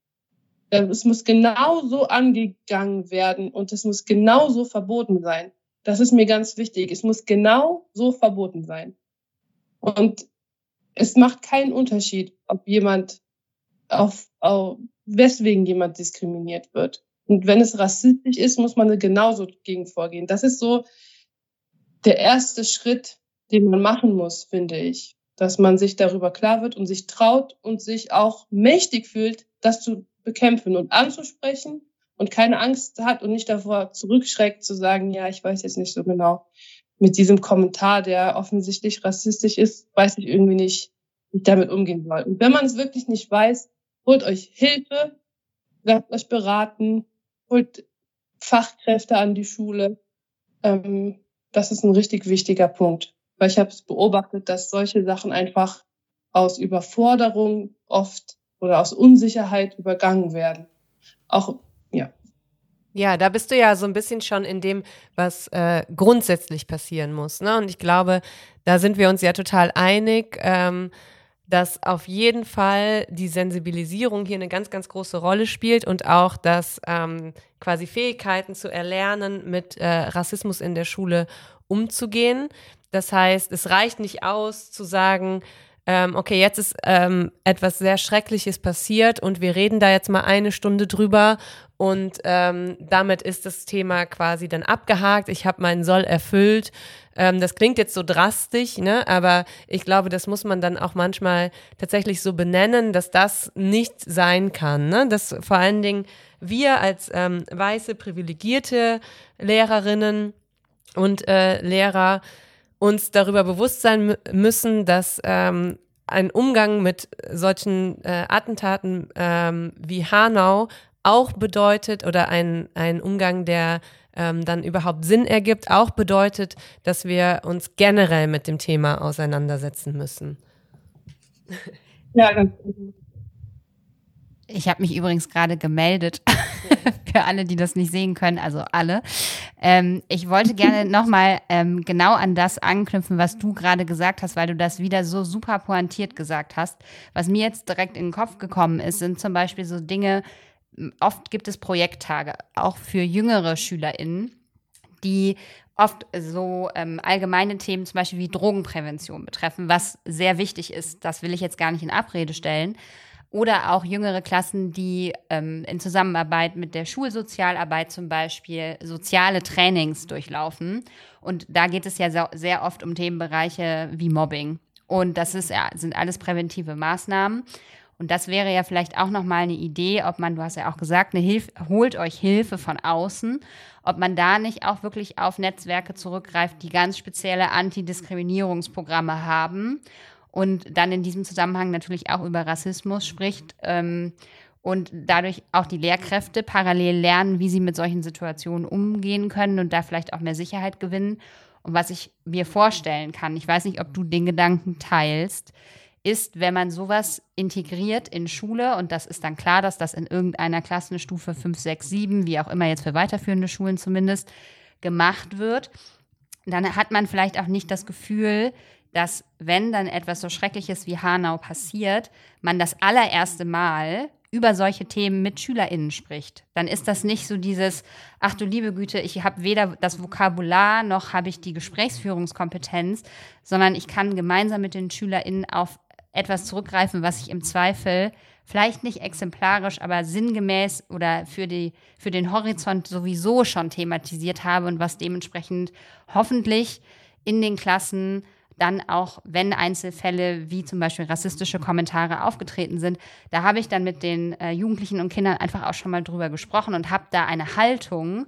Es muss genauso angegangen werden und es muss genauso verboten sein. Das ist mir ganz wichtig. Es muss genau so verboten sein. Und es macht keinen Unterschied, ob jemand auf, auf weswegen jemand diskriminiert wird. Und wenn es rassistisch ist, muss man genauso gegen vorgehen. Das ist so der erste Schritt, den man machen muss, finde ich. Dass man sich darüber klar wird und sich traut und sich auch mächtig fühlt, das zu bekämpfen und anzusprechen und keine Angst hat und nicht davor zurückschreckt zu sagen, ja, ich weiß jetzt nicht so genau. Mit diesem Kommentar, der offensichtlich rassistisch ist, weiß ich irgendwie nicht, wie ich damit umgehen soll. Und wenn man es wirklich nicht weiß, holt euch Hilfe, lasst euch beraten, holt Fachkräfte an die Schule. Ähm, das ist ein richtig wichtiger Punkt, weil ich habe es beobachtet, dass solche Sachen einfach aus Überforderung oft oder aus Unsicherheit übergangen werden. Auch ja. Ja, da bist du ja so ein bisschen schon in dem, was äh, grundsätzlich passieren muss. Ne? Und ich glaube, da sind wir uns ja total einig, ähm, dass auf jeden Fall die Sensibilisierung hier eine ganz, ganz große Rolle spielt und auch, dass ähm, quasi Fähigkeiten zu erlernen, mit äh, Rassismus in der Schule umzugehen. Das heißt, es reicht nicht aus zu sagen, ähm, okay, jetzt ist ähm, etwas sehr Schreckliches passiert und wir reden da jetzt mal eine Stunde drüber und ähm, damit ist das Thema quasi dann abgehakt. Ich habe meinen Soll erfüllt. Ähm, das klingt jetzt so drastisch, ne? aber ich glaube, das muss man dann auch manchmal tatsächlich so benennen, dass das nicht sein kann. Ne? Dass vor allen Dingen wir als ähm, weiße, privilegierte Lehrerinnen und äh, Lehrer uns darüber bewusst sein müssen, dass ähm, ein Umgang mit solchen äh, Attentaten ähm, wie Hanau auch bedeutet oder ein, ein Umgang, der ähm, dann überhaupt Sinn ergibt, auch bedeutet, dass wir uns generell mit dem Thema auseinandersetzen müssen. Ja, ganz gut. Ich habe mich übrigens gerade gemeldet, für alle, die das nicht sehen können, also alle. Ähm, ich wollte gerne nochmal ähm, genau an das anknüpfen, was du gerade gesagt hast, weil du das wieder so super pointiert gesagt hast. Was mir jetzt direkt in den Kopf gekommen ist, sind zum Beispiel so Dinge, oft gibt es Projekttage, auch für jüngere SchülerInnen, die oft so ähm, allgemeine Themen, zum Beispiel wie Drogenprävention betreffen, was sehr wichtig ist. Das will ich jetzt gar nicht in Abrede stellen. Oder auch jüngere Klassen, die ähm, in Zusammenarbeit mit der Schulsozialarbeit zum Beispiel soziale Trainings durchlaufen. Und da geht es ja sehr oft um Themenbereiche wie Mobbing. Und das ist, ja, sind alles präventive Maßnahmen. Und das wäre ja vielleicht auch nochmal eine Idee, ob man, du hast ja auch gesagt, eine Hilfe, holt euch Hilfe von außen, ob man da nicht auch wirklich auf Netzwerke zurückgreift, die ganz spezielle Antidiskriminierungsprogramme haben und dann in diesem Zusammenhang natürlich auch über Rassismus spricht ähm, und dadurch auch die Lehrkräfte parallel lernen, wie sie mit solchen Situationen umgehen können und da vielleicht auch mehr Sicherheit gewinnen. Und was ich mir vorstellen kann, ich weiß nicht, ob du den Gedanken teilst, ist, wenn man sowas integriert in Schule und das ist dann klar, dass das in irgendeiner Klassenstufe 5, 6, 7, wie auch immer jetzt für weiterführende Schulen zumindest, gemacht wird, dann hat man vielleicht auch nicht das Gefühl, dass wenn dann etwas so Schreckliches wie Hanau passiert, man das allererste Mal über solche Themen mit SchülerInnen spricht, dann ist das nicht so dieses, ach du liebe Güte, ich habe weder das Vokabular noch habe ich die Gesprächsführungskompetenz, sondern ich kann gemeinsam mit den SchülerInnen auf etwas zurückgreifen, was ich im Zweifel vielleicht nicht exemplarisch, aber sinngemäß oder für, die, für den Horizont sowieso schon thematisiert habe und was dementsprechend hoffentlich in den Klassen dann auch, wenn Einzelfälle wie zum Beispiel rassistische Kommentare aufgetreten sind, da habe ich dann mit den äh, Jugendlichen und Kindern einfach auch schon mal drüber gesprochen und habe da eine Haltung,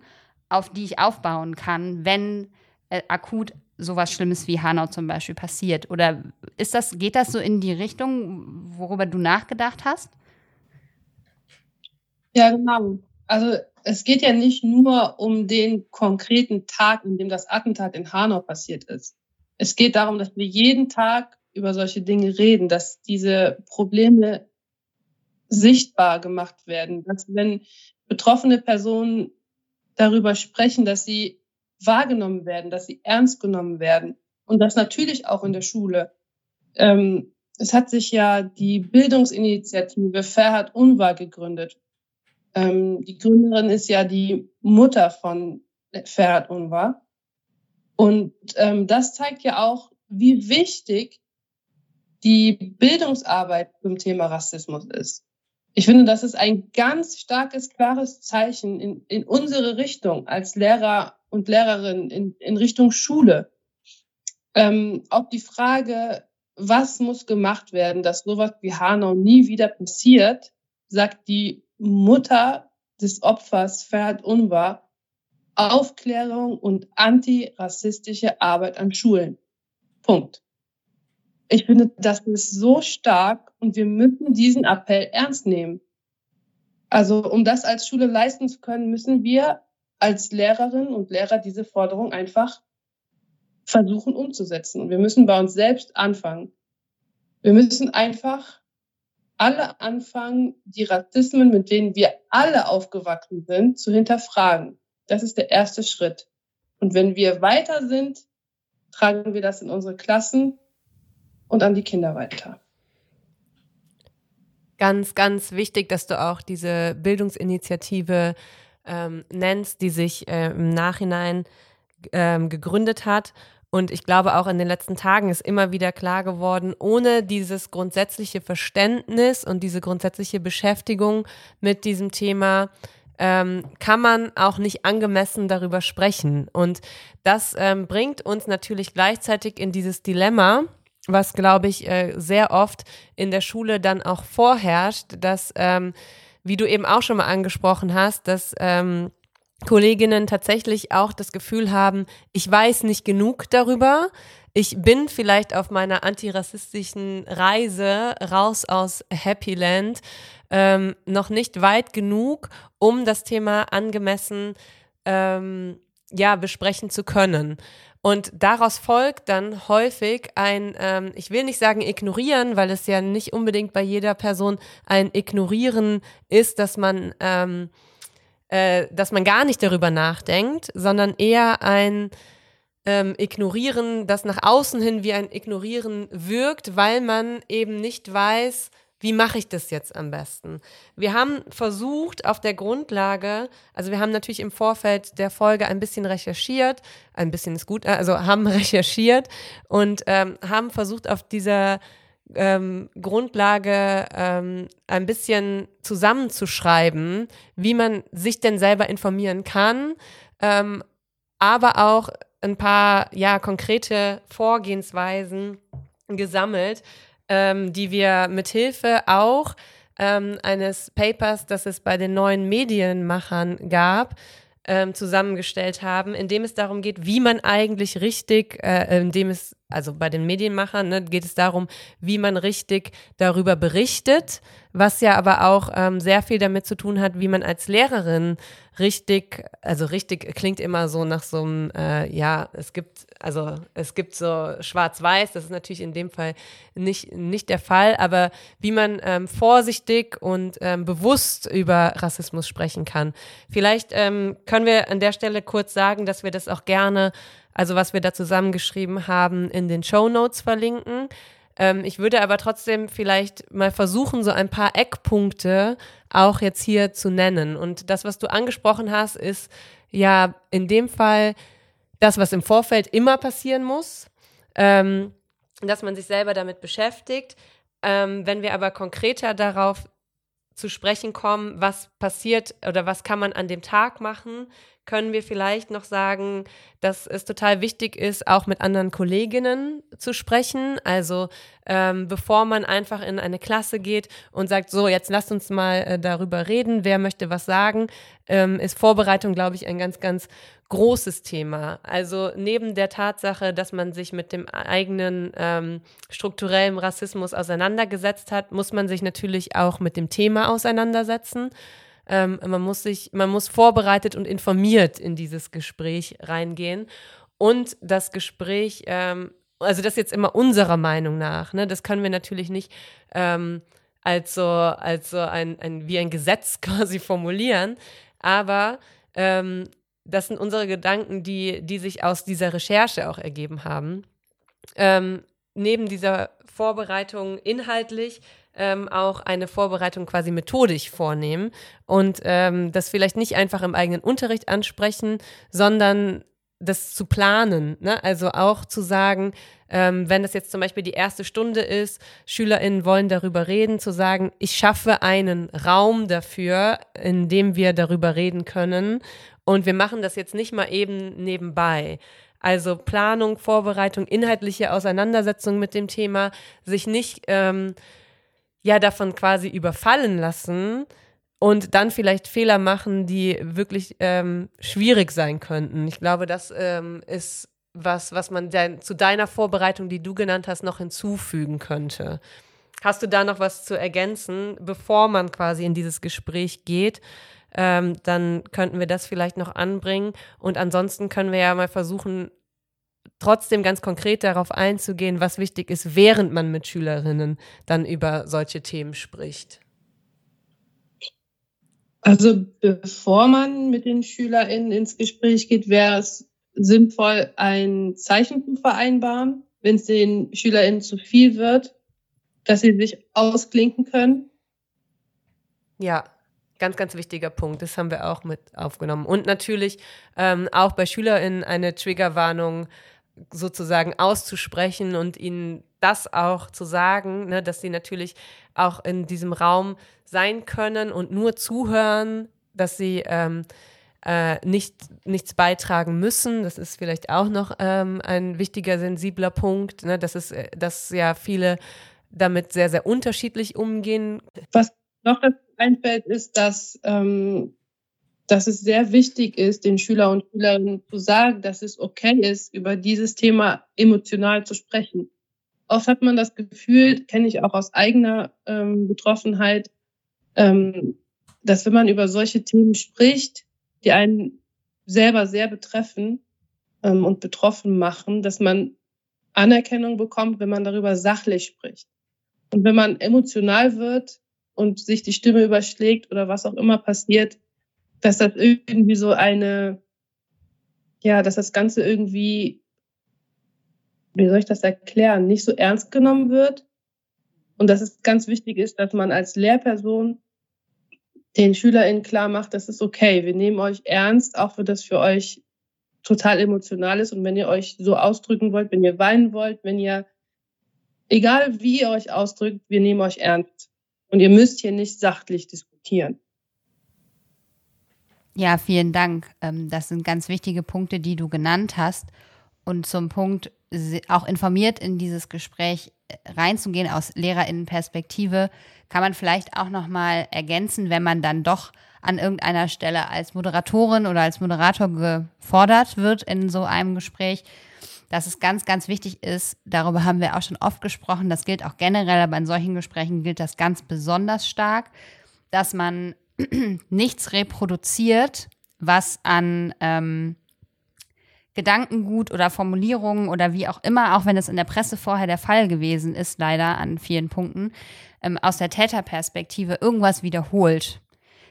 auf die ich aufbauen kann, wenn äh, akut sowas Schlimmes wie Hanau zum Beispiel passiert. Oder ist das, geht das so in die Richtung, worüber du nachgedacht hast? Ja, genau. Also es geht ja nicht nur um den konkreten Tag, in dem das Attentat in Hanau passiert ist. Es geht darum, dass wir jeden Tag über solche Dinge reden, dass diese Probleme sichtbar gemacht werden, dass wenn betroffene Personen darüber sprechen, dass sie wahrgenommen werden, dass sie ernst genommen werden und das natürlich auch in der Schule. Ähm, es hat sich ja die Bildungsinitiative Ferhat Unwahr gegründet. Ähm, die Gründerin ist ja die Mutter von Ferhat Unwahr. Und ähm, das zeigt ja auch, wie wichtig die Bildungsarbeit zum Thema Rassismus ist. Ich finde, das ist ein ganz starkes, klares Zeichen in, in unsere Richtung als Lehrer und Lehrerinnen in, in Richtung Schule. Ähm, auch die Frage, was muss gemacht werden, dass sowas wie Hanau nie wieder passiert, sagt die Mutter des Opfers Ferhat Unwahr, Aufklärung und antirassistische Arbeit an Schulen. Punkt. Ich finde, das ist so stark und wir müssen diesen Appell ernst nehmen. Also um das als Schule leisten zu können, müssen wir als Lehrerinnen und Lehrer diese Forderung einfach versuchen umzusetzen. Und wir müssen bei uns selbst anfangen. Wir müssen einfach alle anfangen, die Rassismen, mit denen wir alle aufgewachsen sind, zu hinterfragen. Das ist der erste Schritt. Und wenn wir weiter sind, tragen wir das in unsere Klassen und an die Kinder weiter. Ganz, ganz wichtig, dass du auch diese Bildungsinitiative ähm, nennst, die sich äh, im Nachhinein ähm, gegründet hat. Und ich glaube, auch in den letzten Tagen ist immer wieder klar geworden, ohne dieses grundsätzliche Verständnis und diese grundsätzliche Beschäftigung mit diesem Thema ähm, kann man auch nicht angemessen darüber sprechen. Und das ähm, bringt uns natürlich gleichzeitig in dieses Dilemma, was, glaube ich, äh, sehr oft in der Schule dann auch vorherrscht, dass ähm, wie du eben auch schon mal angesprochen hast, dass ähm, Kolleginnen tatsächlich auch das Gefühl haben, ich weiß nicht genug darüber. Ich bin vielleicht auf meiner antirassistischen Reise raus aus Happy Land ähm, noch nicht weit genug, um das Thema angemessen ähm, ja besprechen zu können. Und daraus folgt dann häufig ein, ähm, ich will nicht sagen ignorieren, weil es ja nicht unbedingt bei jeder Person ein Ignorieren ist, dass man, ähm, äh, dass man gar nicht darüber nachdenkt, sondern eher ein ähm, Ignorieren, das nach außen hin wie ein Ignorieren wirkt, weil man eben nicht weiß, wie mache ich das jetzt am besten? Wir haben versucht, auf der Grundlage, also wir haben natürlich im Vorfeld der Folge ein bisschen recherchiert, ein bisschen ist gut, also haben recherchiert und ähm, haben versucht, auf dieser ähm, Grundlage ähm, ein bisschen zusammenzuschreiben, wie man sich denn selber informieren kann, ähm, aber auch ein paar ja konkrete Vorgehensweisen gesammelt, ähm, die wir mit Hilfe auch ähm, eines Papers, das es bei den neuen Medienmachern gab, ähm, zusammengestellt haben, in dem es darum geht, wie man eigentlich richtig, äh, in dem es, also bei den Medienmachern, ne, geht es darum, wie man richtig darüber berichtet, was ja aber auch ähm, sehr viel damit zu tun hat, wie man als Lehrerin richtig, also richtig klingt immer so nach so einem, äh, ja, es gibt, also es gibt so schwarz-weiß, das ist natürlich in dem Fall nicht, nicht der Fall, aber wie man ähm, vorsichtig und ähm, bewusst über Rassismus sprechen kann. Vielleicht ähm, können wir an der Stelle kurz sagen, dass wir das auch gerne, also was wir da zusammengeschrieben haben, in den Show Notes verlinken. Ähm, ich würde aber trotzdem vielleicht mal versuchen, so ein paar Eckpunkte auch jetzt hier zu nennen. Und das, was du angesprochen hast, ist ja in dem Fall das, was im Vorfeld immer passieren muss, ähm, dass man sich selber damit beschäftigt. Ähm, wenn wir aber konkreter darauf zu sprechen kommen, was passiert oder was kann man an dem Tag machen, können wir vielleicht noch sagen, dass es total wichtig ist, auch mit anderen Kolleginnen zu sprechen. Also ähm, bevor man einfach in eine Klasse geht und sagt, so, jetzt lasst uns mal äh, darüber reden, wer möchte was sagen, ähm, ist Vorbereitung, glaube ich, ein ganz, ganz großes Thema. Also neben der Tatsache, dass man sich mit dem eigenen ähm, strukturellen Rassismus auseinandergesetzt hat, muss man sich natürlich auch mit dem Thema auseinandersetzen. Ähm, man muss sich, man muss vorbereitet und informiert in dieses Gespräch reingehen. Und das Gespräch, ähm, also das jetzt immer unserer Meinung nach, ne, das können wir natürlich nicht ähm, als so, als so ein, ein, wie ein Gesetz quasi formulieren. Aber ähm, das sind unsere Gedanken, die, die sich aus dieser Recherche auch ergeben haben. Ähm, neben dieser Vorbereitung inhaltlich ähm, auch eine Vorbereitung quasi methodisch vornehmen und ähm, das vielleicht nicht einfach im eigenen Unterricht ansprechen, sondern das zu planen. Ne? Also auch zu sagen, ähm, wenn das jetzt zum Beispiel die erste Stunde ist, SchülerInnen wollen darüber reden, zu sagen, ich schaffe einen Raum dafür, in dem wir darüber reden können. Und wir machen das jetzt nicht mal eben nebenbei. Also Planung, Vorbereitung, inhaltliche Auseinandersetzung mit dem Thema, sich nicht ähm, ja davon quasi überfallen lassen und dann vielleicht Fehler machen, die wirklich ähm, schwierig sein könnten. Ich glaube, das ähm, ist was, was man de zu deiner Vorbereitung, die du genannt hast, noch hinzufügen könnte. Hast du da noch was zu ergänzen, bevor man quasi in dieses Gespräch geht? Ähm, dann könnten wir das vielleicht noch anbringen. Und ansonsten können wir ja mal versuchen, trotzdem ganz konkret darauf einzugehen, was wichtig ist, während man mit Schülerinnen dann über solche Themen spricht? Also bevor man mit den SchülerInnen ins Gespräch geht, wäre es sinnvoll, ein Zeichen zu vereinbaren, wenn es den SchülerInnen zu viel wird, dass sie sich ausklinken können. Ja, ganz, ganz wichtiger Punkt. Das haben wir auch mit aufgenommen. Und natürlich ähm, auch bei SchülerInnen eine Triggerwarnung sozusagen auszusprechen und ihnen das auch zu sagen, ne, dass sie natürlich auch in diesem Raum sein können und nur zuhören, dass sie ähm, äh, nicht, nichts beitragen müssen. Das ist vielleicht auch noch ähm, ein wichtiger, sensibler Punkt, ne, dass, es, äh, dass ja viele damit sehr, sehr unterschiedlich umgehen. Was noch einfällt, ist, dass ähm, dass es sehr wichtig ist, den Schüler und Schülerinnen zu sagen, dass es okay ist, über dieses Thema emotional zu sprechen. Oft hat man das Gefühl, kenne ich auch aus eigener ähm, Betroffenheit, ähm, dass wenn man über solche Themen spricht, die einen selber sehr betreffen ähm, und betroffen machen, dass man Anerkennung bekommt, wenn man darüber sachlich spricht. Und wenn man emotional wird und sich die Stimme überschlägt oder was auch immer passiert, dass das irgendwie so eine, ja, dass das Ganze irgendwie, wie soll ich das erklären, nicht so ernst genommen wird. Und dass es ganz wichtig ist, dass man als Lehrperson den SchülerInnen klar macht, das ist okay, wir nehmen euch ernst, auch wenn das für euch total emotional ist und wenn ihr euch so ausdrücken wollt, wenn ihr weinen wollt, wenn ihr egal wie ihr euch ausdrückt, wir nehmen euch ernst. Und ihr müsst hier nicht sachlich diskutieren. Ja, vielen Dank. Ähm, das sind ganz wichtige Punkte, die du genannt hast. Und zum Punkt, auch informiert in dieses Gespräch äh, reinzugehen aus Lehrerinnenperspektive, kann man vielleicht auch noch mal ergänzen, wenn man dann doch an irgendeiner Stelle als Moderatorin oder als Moderator gefordert wird in so einem Gespräch, dass es ganz, ganz wichtig ist, darüber haben wir auch schon oft gesprochen, das gilt auch generell, aber in solchen Gesprächen gilt das ganz besonders stark, dass man nichts reproduziert, was an ähm, Gedankengut oder Formulierungen oder wie auch immer, auch wenn es in der Presse vorher der Fall gewesen ist, leider an vielen Punkten, ähm, aus der Täterperspektive irgendwas wiederholt.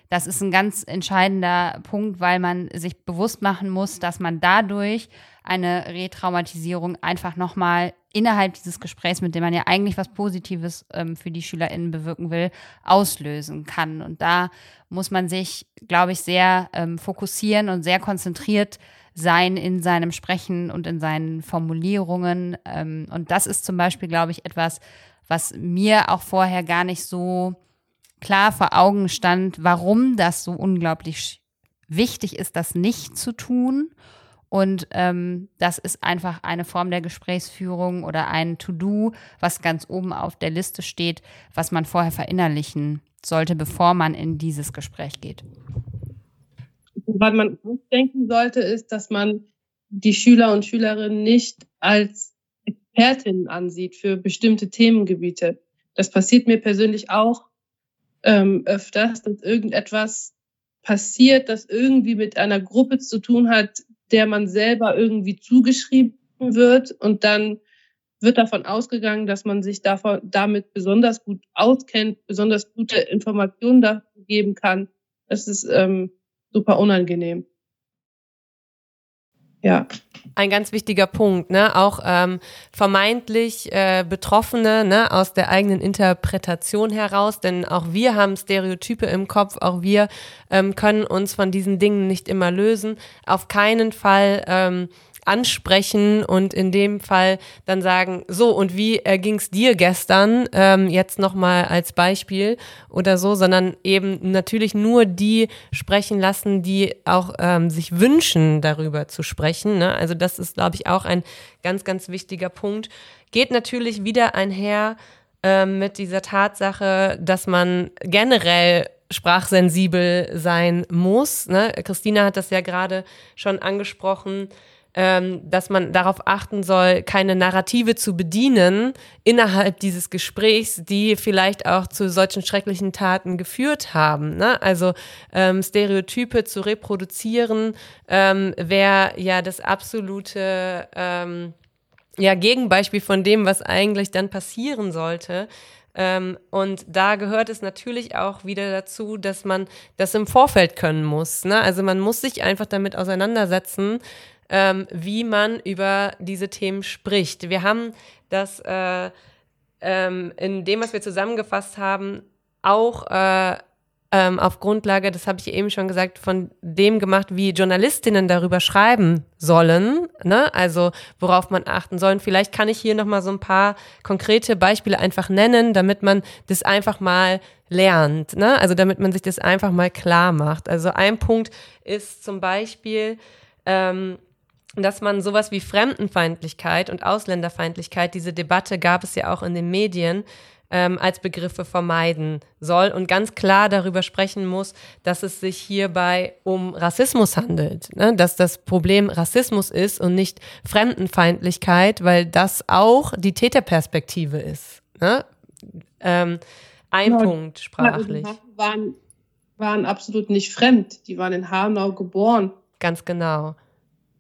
Das ist ein ganz entscheidender Punkt, weil man sich bewusst machen muss, dass man dadurch eine Retraumatisierung einfach nochmal innerhalb dieses Gesprächs, mit dem man ja eigentlich was Positives ähm, für die SchülerInnen bewirken will, auslösen kann. Und da muss man sich, glaube ich, sehr ähm, fokussieren und sehr konzentriert sein in seinem Sprechen und in seinen Formulierungen. Ähm, und das ist zum Beispiel, glaube ich, etwas, was mir auch vorher gar nicht so klar vor Augen stand, warum das so unglaublich wichtig ist, das nicht zu tun. Und ähm, das ist einfach eine Form der Gesprächsführung oder ein To-Do, was ganz oben auf der Liste steht, was man vorher verinnerlichen sollte, bevor man in dieses Gespräch geht. Was man denken sollte, ist, dass man die Schüler und Schülerinnen nicht als Expertinnen ansieht für bestimmte Themengebiete. Das passiert mir persönlich auch ähm, öfters, dass irgendetwas passiert, das irgendwie mit einer Gruppe zu tun hat, der man selber irgendwie zugeschrieben wird und dann wird davon ausgegangen, dass man sich davon, damit besonders gut auskennt, besonders gute Informationen dafür geben kann. Das ist ähm, super unangenehm. Ja. Ein ganz wichtiger Punkt, ne? Auch ähm, vermeintlich äh, Betroffene, ne, aus der eigenen Interpretation heraus, denn auch wir haben Stereotype im Kopf, auch wir ähm, können uns von diesen Dingen nicht immer lösen. Auf keinen Fall ähm, ansprechen und in dem Fall dann sagen, so und wie erging es dir gestern, ähm, jetzt nochmal als Beispiel oder so, sondern eben natürlich nur die sprechen lassen, die auch ähm, sich wünschen, darüber zu sprechen. Ne? Also das ist, glaube ich, auch ein ganz, ganz wichtiger Punkt. Geht natürlich wieder einher ähm, mit dieser Tatsache, dass man generell sprachsensibel sein muss. Ne? Christina hat das ja gerade schon angesprochen ähm, dass man darauf achten soll, keine Narrative zu bedienen innerhalb dieses Gesprächs, die vielleicht auch zu solchen schrecklichen Taten geführt haben. Ne? Also ähm, Stereotype zu reproduzieren ähm, wäre ja das absolute ähm, ja, Gegenbeispiel von dem, was eigentlich dann passieren sollte. Ähm, und da gehört es natürlich auch wieder dazu, dass man das im Vorfeld können muss. Ne? Also man muss sich einfach damit auseinandersetzen, ähm, wie man über diese Themen spricht. Wir haben das äh, ähm, in dem, was wir zusammengefasst haben, auch äh, ähm, auf Grundlage, das habe ich eben schon gesagt, von dem gemacht, wie Journalistinnen darüber schreiben sollen, ne? also worauf man achten soll. Vielleicht kann ich hier nochmal so ein paar konkrete Beispiele einfach nennen, damit man das einfach mal lernt, ne? also damit man sich das einfach mal klar macht. Also ein Punkt ist zum Beispiel, ähm, dass man sowas wie Fremdenfeindlichkeit und Ausländerfeindlichkeit, diese Debatte gab es ja auch in den Medien, ähm, als Begriffe vermeiden soll und ganz klar darüber sprechen muss, dass es sich hierbei um Rassismus handelt, ne? dass das Problem Rassismus ist und nicht Fremdenfeindlichkeit, weil das auch die Täterperspektive ist. Ne? Ähm, ein ja, Punkt sprachlich. Ja, waren, waren absolut nicht fremd, die waren in Hanau geboren. Ganz genau.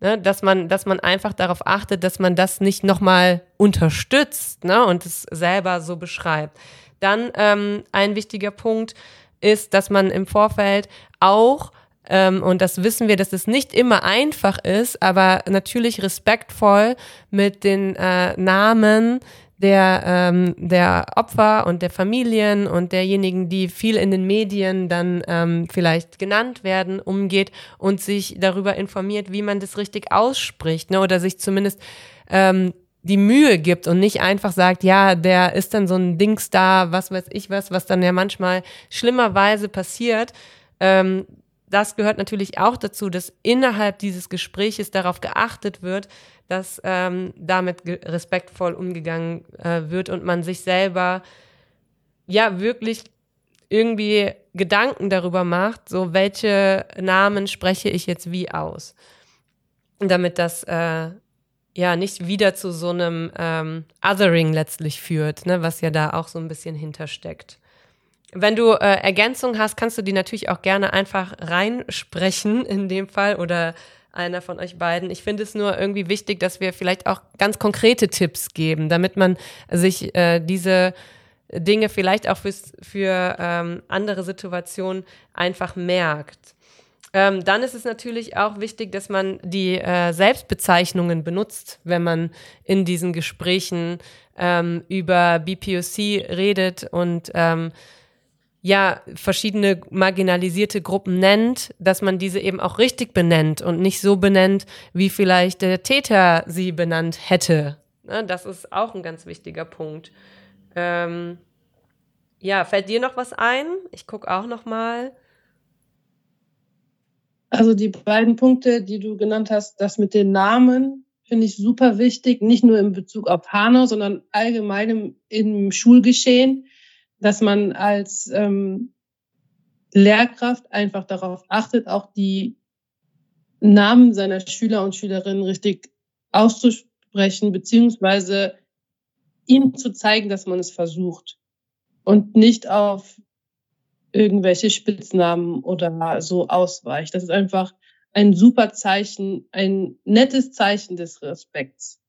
Ne, dass man, dass man einfach darauf achtet, dass man das nicht nochmal unterstützt ne, und es selber so beschreibt. Dann ähm, ein wichtiger Punkt ist, dass man im Vorfeld auch ähm, und das wissen wir, dass es nicht immer einfach ist, aber natürlich respektvoll mit den äh, Namen der, ähm, der Opfer und der Familien und derjenigen, die viel in den Medien dann ähm, vielleicht genannt werden, umgeht und sich darüber informiert, wie man das richtig ausspricht, ne? oder sich zumindest ähm, die Mühe gibt und nicht einfach sagt, ja, der ist dann so ein Dings da, was weiß ich was, was dann ja manchmal schlimmerweise passiert. Ähm, das gehört natürlich auch dazu, dass innerhalb dieses Gespräches darauf geachtet wird, dass ähm, damit respektvoll umgegangen äh, wird und man sich selber ja wirklich irgendwie Gedanken darüber macht, so welche Namen spreche ich jetzt wie aus. Damit das äh, ja nicht wieder zu so einem ähm, Othering letztlich führt, ne, was ja da auch so ein bisschen hintersteckt. Wenn du äh, Ergänzungen hast, kannst du die natürlich auch gerne einfach reinsprechen in dem Fall oder einer von euch beiden. Ich finde es nur irgendwie wichtig, dass wir vielleicht auch ganz konkrete Tipps geben, damit man sich äh, diese Dinge vielleicht auch fürs, für ähm, andere Situationen einfach merkt. Ähm, dann ist es natürlich auch wichtig, dass man die äh, Selbstbezeichnungen benutzt, wenn man in diesen Gesprächen ähm, über BPOC redet und ähm, ja, verschiedene marginalisierte Gruppen nennt, dass man diese eben auch richtig benennt und nicht so benennt, wie vielleicht der Täter sie benannt hätte. Ne, das ist auch ein ganz wichtiger Punkt. Ähm, ja, fällt dir noch was ein? Ich gucke auch noch mal. Also die beiden Punkte, die du genannt hast, das mit den Namen, finde ich super wichtig, nicht nur in Bezug auf Hanau, sondern allgemein im, im Schulgeschehen, dass man als ähm, Lehrkraft einfach darauf achtet, auch die Namen seiner Schüler und Schülerinnen richtig auszusprechen, beziehungsweise ihnen zu zeigen, dass man es versucht und nicht auf irgendwelche Spitznamen oder so ausweicht. Das ist einfach ein super Zeichen, ein nettes Zeichen des Respekts.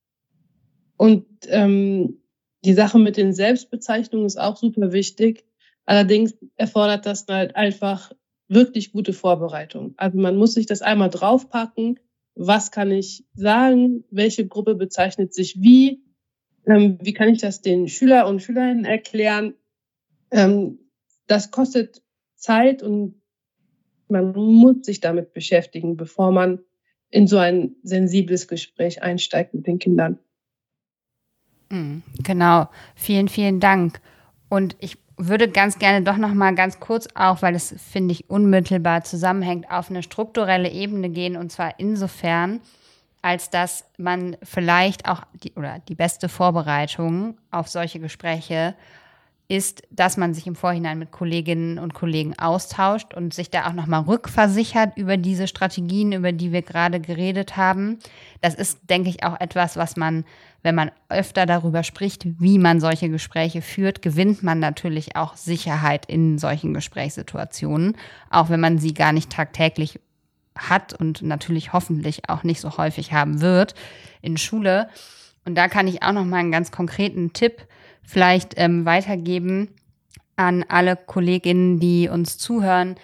Und ähm, die Sache mit den Selbstbezeichnungen ist auch super wichtig. Allerdings erfordert das halt einfach wirklich gute Vorbereitung. Also man muss sich das einmal draufpacken. Was kann ich sagen? Welche Gruppe bezeichnet sich wie? Ähm, wie kann ich das den Schüler und Schülerinnen erklären? Ähm, das kostet Zeit und man muss sich damit beschäftigen, bevor man in so ein sensibles Gespräch einsteigt mit den Kindern. Mhm, genau. Vielen, vielen Dank. Und ich würde ganz gerne doch noch mal ganz kurz auch, weil es finde ich unmittelbar zusammenhängt, auf eine strukturelle Ebene gehen und zwar insofern, als dass man vielleicht auch die oder die beste Vorbereitung auf solche Gespräche ist, dass man sich im Vorhinein mit Kolleginnen und Kollegen austauscht und sich da auch nochmal rückversichert über diese Strategien, über die wir gerade geredet haben. Das ist, denke ich, auch etwas, was man, wenn man öfter darüber spricht, wie man solche Gespräche führt, gewinnt man natürlich auch Sicherheit in solchen Gesprächssituationen, auch wenn man sie gar nicht tagtäglich hat und natürlich hoffentlich auch nicht so häufig haben wird in Schule. Und da kann ich auch noch mal einen ganz konkreten Tipp vielleicht ähm, weitergeben an alle Kolleginnen, die uns zuhören.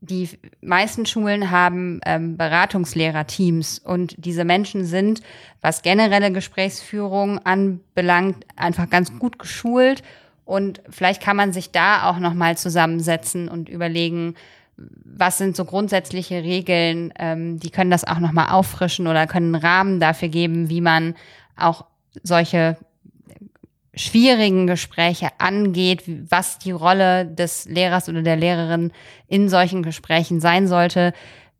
Die meisten Schulen haben ähm, Beratungslehrerteams und diese Menschen sind, was generelle Gesprächsführung anbelangt, einfach ganz gut geschult und vielleicht kann man sich da auch noch mal zusammensetzen und überlegen, was sind so grundsätzliche Regeln, ähm, die können das auch noch mal auffrischen oder können einen Rahmen dafür geben, wie man auch solche schwierigen Gespräche angeht, was die Rolle des Lehrers oder der Lehrerin in solchen Gesprächen sein sollte.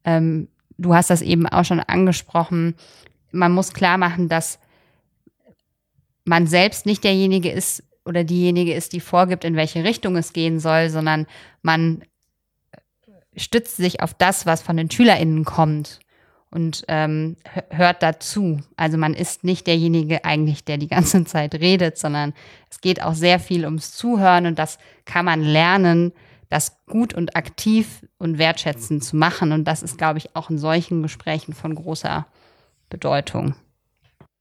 Ähm, du hast das eben auch schon angesprochen. Man muss klar machen, dass man selbst nicht derjenige ist oder diejenige ist, die vorgibt, in welche Richtung es gehen soll, sondern man stützt sich auf das, was von den SchülerInnen kommt und ähm, hört dazu. Also man ist nicht derjenige eigentlich, der die ganze Zeit redet, sondern es geht auch sehr viel ums Zuhören und das kann man lernen, das gut und aktiv und wertschätzend zu machen. Und das ist, glaube ich, auch in solchen Gesprächen von großer Bedeutung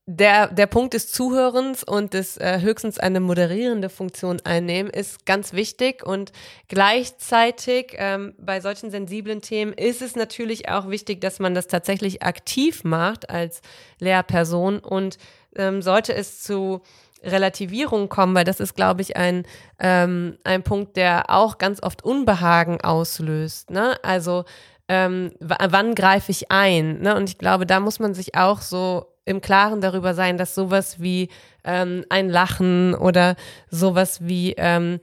der, der Punkt des Zuhörens und des äh, höchstens eine moderierende Funktion einnehmen ist ganz wichtig und gleichzeitig ähm, bei solchen sensiblen Themen ist es natürlich auch wichtig, dass man das tatsächlich aktiv macht als Lehrperson und ähm, sollte es zu Relativierung kommen, weil das ist, glaube ich, ein, ähm, ein Punkt, der auch ganz oft Unbehagen auslöst. Ne? Also ähm, wann greife ich ein? Ne? Und ich glaube, da muss man sich auch so im Klaren darüber sein, dass sowas wie ähm, ein Lachen oder sowas wie ähm,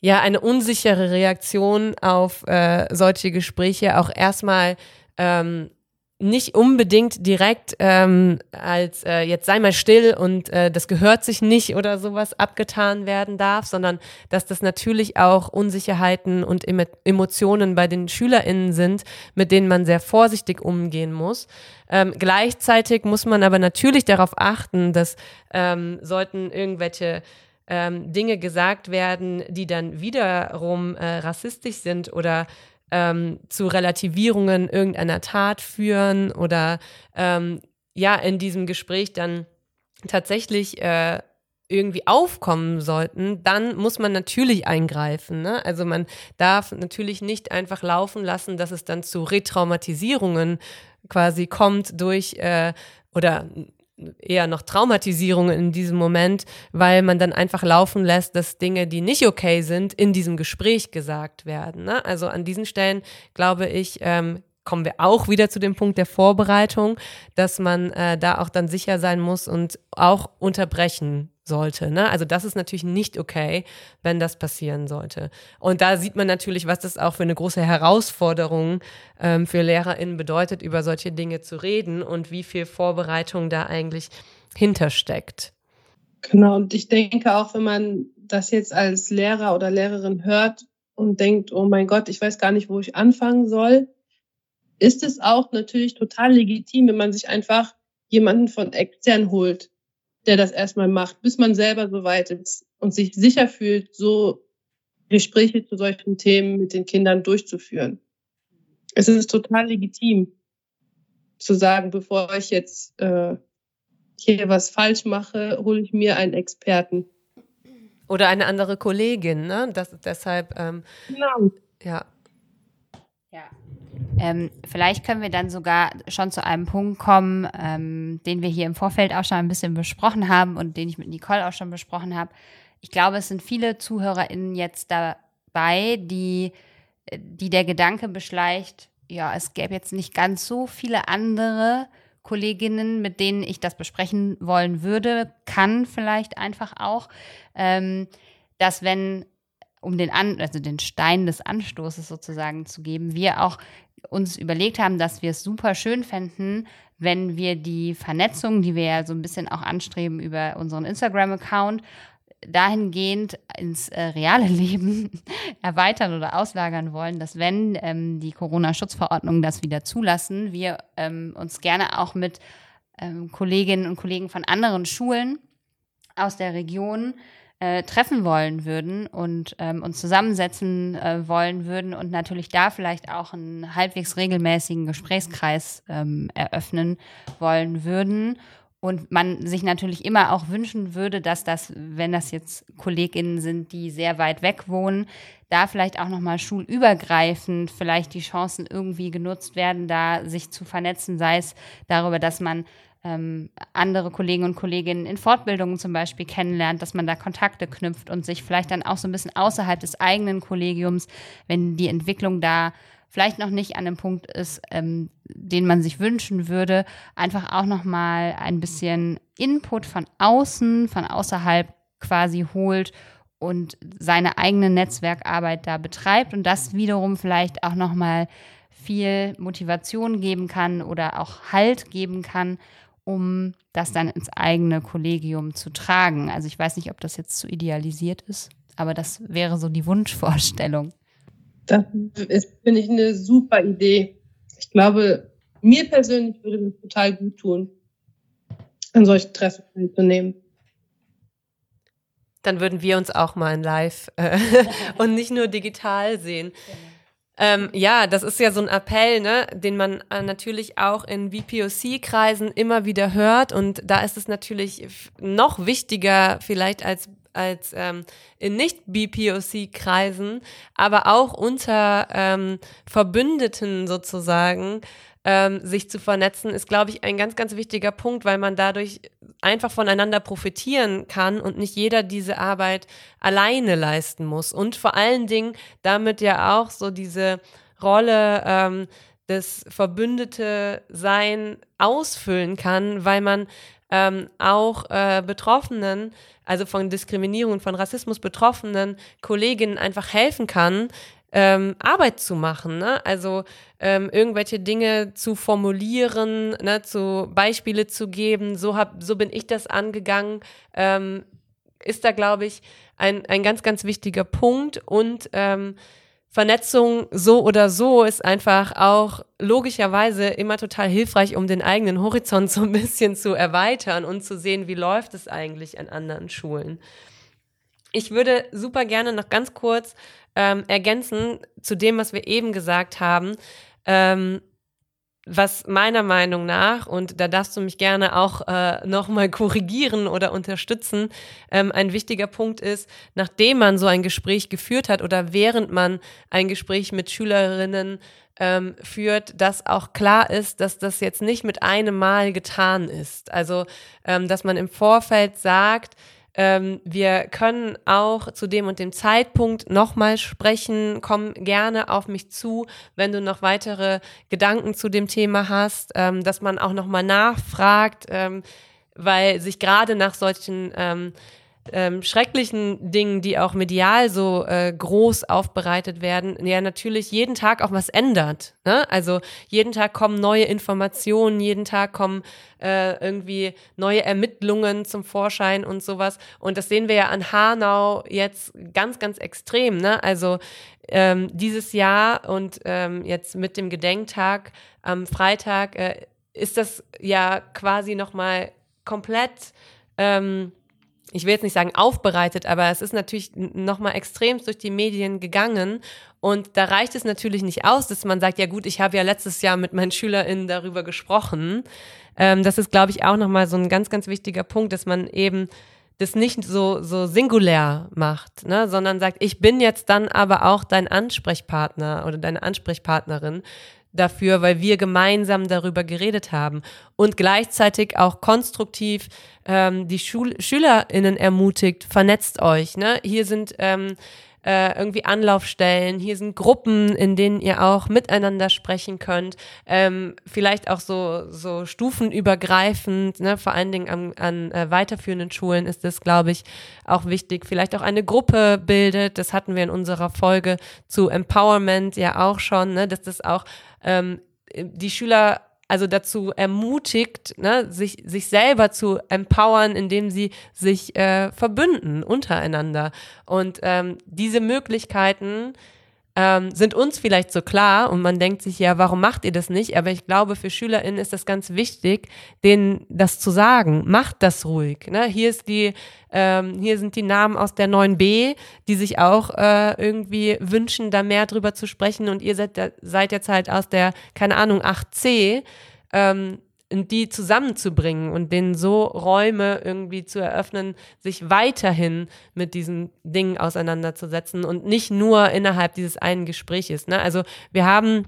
ja eine unsichere Reaktion auf äh, solche Gespräche auch erstmal ähm, nicht unbedingt direkt ähm, als äh, jetzt sei mal still und äh, das gehört sich nicht oder sowas abgetan werden darf, sondern dass das natürlich auch Unsicherheiten und Emotionen bei den SchülerInnen sind, mit denen man sehr vorsichtig umgehen muss. Ähm, gleichzeitig muss man aber natürlich darauf achten, dass ähm, sollten irgendwelche ähm, Dinge gesagt werden, die dann wiederum äh, rassistisch sind oder ähm, zu Relativierungen irgendeiner Tat führen oder ähm, ja in diesem Gespräch dann tatsächlich äh, irgendwie aufkommen sollten, dann muss man natürlich eingreifen. Ne? Also man darf natürlich nicht einfach laufen lassen, dass es dann zu Retraumatisierungen quasi kommt durch äh, oder eher noch Traumatisierungen in diesem Moment, weil man dann einfach laufen lässt, dass Dinge, die nicht okay sind, in diesem Gespräch gesagt werden. Ne? Also an diesen Stellen glaube ich, ähm, kommen wir auch wieder zu dem Punkt der Vorbereitung, dass man äh, da auch dann sicher sein muss und auch unterbrechen sollte. Ne? Also das ist natürlich nicht okay, wenn das passieren sollte. Und da sieht man natürlich, was das auch für eine große Herausforderung ähm, für LehrerInnen bedeutet, über solche Dinge zu reden und wie viel Vorbereitung da eigentlich hintersteckt. Genau, und ich denke auch, wenn man das jetzt als Lehrer oder Lehrerin hört und denkt, oh mein Gott, ich weiß gar nicht, wo ich anfangen soll, ist es auch natürlich total legitim, wenn man sich einfach jemanden von extern holt der das erstmal macht, bis man selber so weit ist und sich sicher fühlt, so Gespräche zu solchen Themen mit den Kindern durchzuführen. Es ist total legitim zu sagen, bevor ich jetzt äh, hier was falsch mache, hole ich mir einen Experten. Oder eine andere Kollegin, ne? Das ist deshalb. Ähm, genau. Ja. Ähm, vielleicht können wir dann sogar schon zu einem Punkt kommen, ähm, den wir hier im Vorfeld auch schon ein bisschen besprochen haben und den ich mit Nicole auch schon besprochen habe. Ich glaube, es sind viele ZuhörerInnen jetzt dabei, die, die der Gedanke beschleicht, ja, es gäbe jetzt nicht ganz so viele andere Kolleginnen, mit denen ich das besprechen wollen würde, kann vielleicht einfach auch, ähm, dass wenn um den An also den Stein des Anstoßes sozusagen zu geben, wir auch uns überlegt haben, dass wir es super schön fänden, wenn wir die Vernetzung, die wir ja so ein bisschen auch anstreben über unseren Instagram-Account, dahingehend ins äh, reale Leben erweitern oder auslagern wollen, dass wenn ähm, die Corona-Schutzverordnungen das wieder zulassen, wir ähm, uns gerne auch mit ähm, Kolleginnen und Kollegen von anderen Schulen aus der Region äh, treffen wollen würden und ähm, uns zusammensetzen äh, wollen würden und natürlich da vielleicht auch einen halbwegs regelmäßigen Gesprächskreis ähm, eröffnen wollen würden. Und man sich natürlich immer auch wünschen würde, dass das, wenn das jetzt KollegInnen sind, die sehr weit weg wohnen, da vielleicht auch nochmal schulübergreifend vielleicht die Chancen irgendwie genutzt werden, da sich zu vernetzen, sei es darüber, dass man ähm, andere Kollegen und Kolleginnen in Fortbildungen zum Beispiel kennenlernt, dass man da Kontakte knüpft und sich vielleicht dann auch so ein bisschen außerhalb des eigenen Kollegiums, wenn die Entwicklung da vielleicht noch nicht an dem Punkt ist, ähm, den man sich wünschen würde, einfach auch noch mal ein bisschen Input von außen, von außerhalb quasi holt und seine eigene Netzwerkarbeit da betreibt und das wiederum vielleicht auch noch mal viel Motivation geben kann oder auch Halt geben kann, um das dann ins eigene Kollegium zu tragen. Also ich weiß nicht, ob das jetzt zu idealisiert ist, aber das wäre so die Wunschvorstellung. Das ist, finde ich, eine super Idee. Ich glaube, mir persönlich würde es total gut tun, an solchen Treffen teilzunehmen. Dann würden wir uns auch mal in live äh, und nicht nur digital sehen. Genau. Ähm, ja, das ist ja so ein Appell, ne, den man äh, natürlich auch in BPOC-Kreisen immer wieder hört. Und da ist es natürlich noch wichtiger vielleicht als als ähm, in Nicht-BPOC-Kreisen, aber auch unter ähm, Verbündeten sozusagen, ähm, sich zu vernetzen, ist, glaube ich, ein ganz, ganz wichtiger Punkt, weil man dadurch einfach voneinander profitieren kann und nicht jeder diese Arbeit alleine leisten muss. Und vor allen Dingen damit ja auch so diese Rolle ähm, das Verbündete Sein ausfüllen kann, weil man ähm, auch äh, Betroffenen, also von Diskriminierung von Rassismus betroffenen Kolleginnen einfach helfen kann, ähm, Arbeit zu machen, ne? also ähm, irgendwelche Dinge zu formulieren, ne? zu Beispiele zu geben. So, hab, so bin ich das angegangen. Ähm, ist da, glaube ich, ein, ein ganz, ganz wichtiger Punkt und ähm, Vernetzung so oder so ist einfach auch logischerweise immer total hilfreich, um den eigenen Horizont so ein bisschen zu erweitern und zu sehen, wie läuft es eigentlich an anderen Schulen. Ich würde super gerne noch ganz kurz ähm, ergänzen zu dem, was wir eben gesagt haben. Ähm, was meiner Meinung nach, und da darfst du mich gerne auch äh, nochmal korrigieren oder unterstützen, ähm, ein wichtiger Punkt ist, nachdem man so ein Gespräch geführt hat oder während man ein Gespräch mit Schülerinnen ähm, führt, dass auch klar ist, dass das jetzt nicht mit einem Mal getan ist. Also, ähm, dass man im Vorfeld sagt, ähm, wir können auch zu dem und dem Zeitpunkt nochmal sprechen. Komm gerne auf mich zu, wenn du noch weitere Gedanken zu dem Thema hast, ähm, dass man auch nochmal nachfragt, ähm, weil sich gerade nach solchen ähm, schrecklichen Dingen, die auch medial so äh, groß aufbereitet werden, ja natürlich jeden Tag auch was ändert. Ne? Also jeden Tag kommen neue Informationen, jeden Tag kommen äh, irgendwie neue Ermittlungen zum Vorschein und sowas. Und das sehen wir ja an Hanau jetzt ganz, ganz extrem. Ne? Also ähm, dieses Jahr und ähm, jetzt mit dem Gedenktag am Freitag äh, ist das ja quasi nochmal komplett ähm, ich will jetzt nicht sagen aufbereitet, aber es ist natürlich nochmal extrem durch die Medien gegangen. Und da reicht es natürlich nicht aus, dass man sagt, ja gut, ich habe ja letztes Jahr mit meinen SchülerInnen darüber gesprochen. Ähm, das ist, glaube ich, auch nochmal so ein ganz, ganz wichtiger Punkt, dass man eben das nicht so, so singulär macht, ne, sondern sagt, ich bin jetzt dann aber auch dein Ansprechpartner oder deine Ansprechpartnerin dafür, weil wir gemeinsam darüber geredet haben und gleichzeitig auch konstruktiv ähm, die Schul SchülerInnen ermutigt, vernetzt euch. Ne? Hier sind ähm, äh, irgendwie Anlaufstellen, hier sind Gruppen, in denen ihr auch miteinander sprechen könnt, ähm, vielleicht auch so, so stufenübergreifend, ne? vor allen Dingen an, an äh, weiterführenden Schulen ist das, glaube ich, auch wichtig, vielleicht auch eine Gruppe bildet, das hatten wir in unserer Folge zu Empowerment ja auch schon, ne? dass das auch ähm, die Schüler also dazu ermutigt, ne, sich, sich selber zu empowern, indem sie sich äh, verbünden untereinander. Und ähm, diese Möglichkeiten ähm, sind uns vielleicht so klar und man denkt sich, ja, warum macht ihr das nicht? Aber ich glaube, für SchülerInnen ist das ganz wichtig, denen das zu sagen. Macht das ruhig. Ne? Hier ist die, ähm, hier sind die Namen aus der 9b, die sich auch äh, irgendwie wünschen, da mehr drüber zu sprechen und ihr seid, seid jetzt halt aus der, keine Ahnung, 8c. Ähm, die zusammenzubringen und denen so Räume irgendwie zu eröffnen, sich weiterhin mit diesen Dingen auseinanderzusetzen und nicht nur innerhalb dieses einen Gespräches. Ne? Also wir haben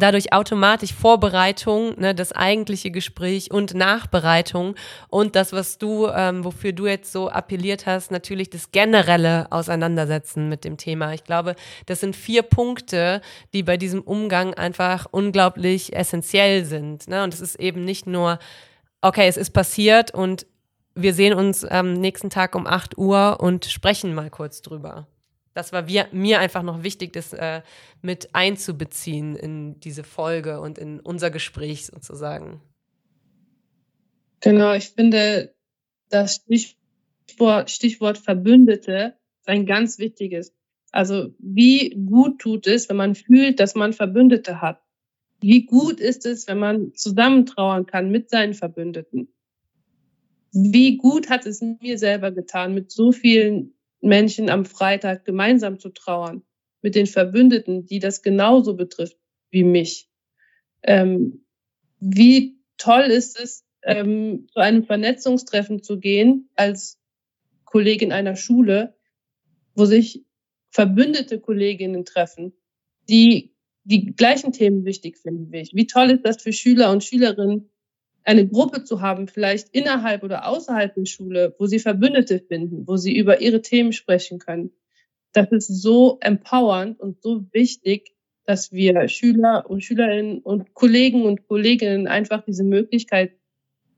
dadurch automatisch Vorbereitung, ne, das eigentliche Gespräch und Nachbereitung und das, was du, ähm, wofür du jetzt so appelliert hast, natürlich das generelle Auseinandersetzen mit dem Thema. Ich glaube, das sind vier Punkte, die bei diesem Umgang einfach unglaublich essentiell sind. Ne? Und es ist eben nicht nur, okay, es ist passiert und wir sehen uns am nächsten Tag um 8 Uhr und sprechen mal kurz drüber das war wir, mir einfach noch wichtig, das äh, mit einzubeziehen in diese Folge und in unser Gespräch sozusagen. Genau, ich finde, das Stichwort, Stichwort Verbündete ist ein ganz wichtiges. Also wie gut tut es, wenn man fühlt, dass man Verbündete hat? Wie gut ist es, wenn man zusammentrauern kann mit seinen Verbündeten? Wie gut hat es mir selber getan, mit so vielen Menschen am Freitag gemeinsam zu trauern mit den Verbündeten, die das genauso betrifft wie mich. Ähm, wie toll ist es, ähm, zu einem Vernetzungstreffen zu gehen als Kollegin einer Schule, wo sich verbündete Kolleginnen treffen, die die gleichen Themen wichtig finden wie ich. Wie toll ist das für Schüler und Schülerinnen, eine Gruppe zu haben, vielleicht innerhalb oder außerhalb der Schule, wo sie Verbündete finden, wo sie über ihre Themen sprechen können. Das ist so empowernd und so wichtig, dass wir Schüler und Schülerinnen und Kollegen und Kolleginnen einfach diese Möglichkeit